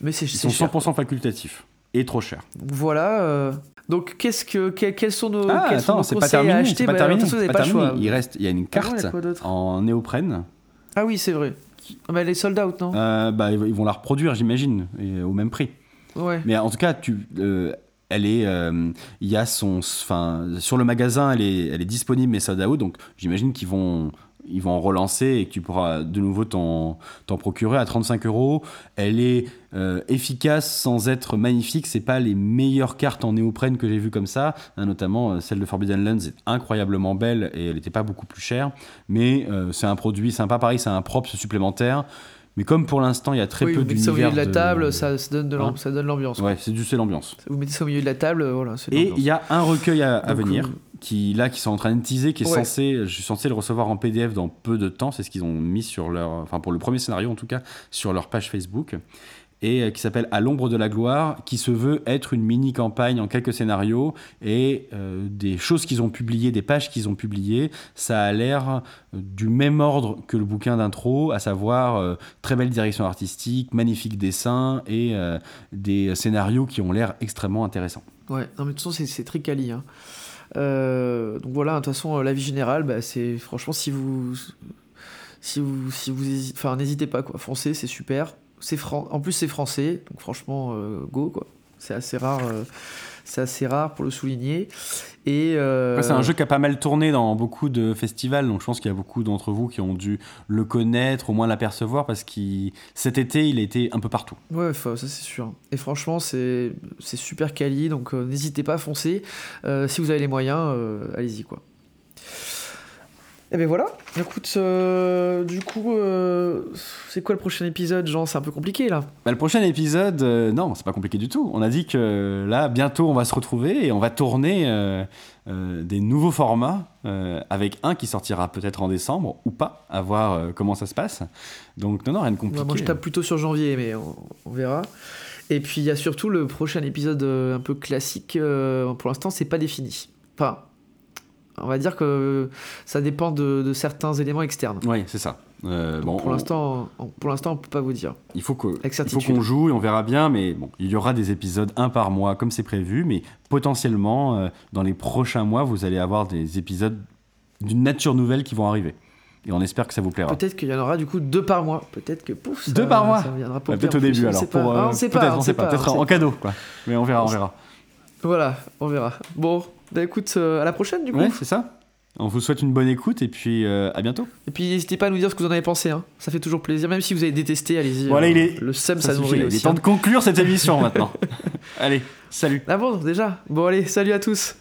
mais c'est Ils sont cher. 100% facultatifs et trop chers. Voilà. euh, donc qu'est-ce que que- quels sont nos Ah attends, nos c'est pas terminé, à acheter c'est pas Bah, terminé, pas pas. Il reste, il y a une Ah carte a en néoprène. Ah oui, c'est vrai. Ah bah, elle est sold out, non Euh, bah, ils vont la reproduire, j'imagine, et au même prix. Ouais. Mais en tout cas, tu, euh, elle est, euh, y a son, enfin, sur le magasin, elle est, elle est disponible mais sold out. Donc, j'imagine qu'ils vont, ils vont en relancer et que tu pourras de nouveau t'en, t'en procurer à 35 euros. Elle est euh, efficace sans être magnifique. C'est pas les meilleures cartes en néoprène que j'ai vues comme ça. hein, notamment euh, celle de Forbidden Lands est incroyablement belle et elle n'était pas beaucoup plus chère. Mais euh, c'est un produit sympa. Pareil, c'est un props supplémentaire. Mais comme pour l'instant, il y a très oui, peu vous mettez ça au milieu d'univers de la table, ça, ça donne de Hein ça donne l'ambiance. Ouais, c'est c'est l'ambiance. Vous mettez ça au milieu de la table, voilà, Et il y a un recueil à, à Donc, venir, qui là, qui sont en train de teaser, qui est Ouais. censé, je suis censé le recevoir en PDF dans peu de temps. C'est ce qu'ils ont mis sur leur, enfin pour le premier scénario en tout cas, sur leur page Facebook, et euh, qui s'appelle À l'ombre de la gloire, qui se veut être une mini campagne en quelques scénarios et euh, des choses qu'ils ont publiées, des pages qu'ils ont publiées, ça a l'air euh, du même ordre que le bouquin d'intro, à savoir euh, très belle direction artistique, magnifique dessin et euh, des scénarios qui ont l'air extrêmement intéressants. Ouais, non, mais de toute façon, c'est- c'est très quali. hein. Euh, donc voilà, de toute façon, euh, l'avis général, bah, c'est franchement, si vous. Si vous. Si vous Enfin, n'hésitez pas, quoi. Foncez, c'est super. Fran... En plus, c'est français, donc franchement, euh, go, quoi. C'est assez rare. euh, C'est assez rare pour le souligner. Et. euh, c'est un jeu qui a pas mal tourné dans beaucoup de festivals, donc je pense qu'il y a beaucoup d'entre vous qui ont dû le connaître, au moins l'apercevoir, parce que cet été, il a été un peu partout. Ouais, ça c'est sûr. Et franchement, c'est super quali, donc euh, n'hésitez pas à foncer. Si vous avez les moyens, allez-y quoi. Et ben voilà. Écoute, euh, du coup, euh, c'est quoi le prochain épisode, Jean? C'est un peu compliqué là. Bah, le prochain épisode, euh, non, c'est pas compliqué du tout. On a dit que là, bientôt, on va se retrouver et on va tourner des nouveaux formats, avec un qui sortira peut-être en décembre ou pas, à voir comment ça se passe. Donc, non, non, rien de compliqué. Ouais, moi, je tape plutôt sur janvier, mais on, on verra. Et puis il y a surtout le prochain épisode un peu classique. pour l'instant, c'est pas défini. Enfin, on va dire que ça dépend de, de certains éléments externes. Oui, c'est ça. Euh, bon, pour l'instant, on- pour l'instant, on peut pas vous dire. Il faut qu'on joue et on verra bien, mais bon, il y aura des épisodes un par mois comme c'est prévu, mais potentiellement euh, dans les prochains mois, vous allez avoir des épisodes d'une nature nouvelle qui vont arriver. Et on espère que ça vous plaira. Peut-être qu'il y en aura du coup deux par mois. Peut-être que pouf. ça- Deux par mois Ça viendra pour Ouais, Peut-être au début alors. pour, euh, Ah, on sait pas. on sait pas. Peut-être en cadeau, quoi. Mais on verra, on On verra. Voilà, on verra. Bon, bah écoute, euh, à la prochaine du coup. Ouais, c'est ça. On vous souhaite une bonne écoute et puis euh, à bientôt. Et puis n'hésitez pas à nous dire ce que vous en avez pensé. hein. Ça fait toujours plaisir. Même si vous avez détesté, allez-y. Voilà, euh, il est- Le seum, Ça ça, nourrit là. il est aussi. temps hein. de conclure cette émission maintenant. Allez, salut. Ah bon, déjà Bon, allez, salut à tous.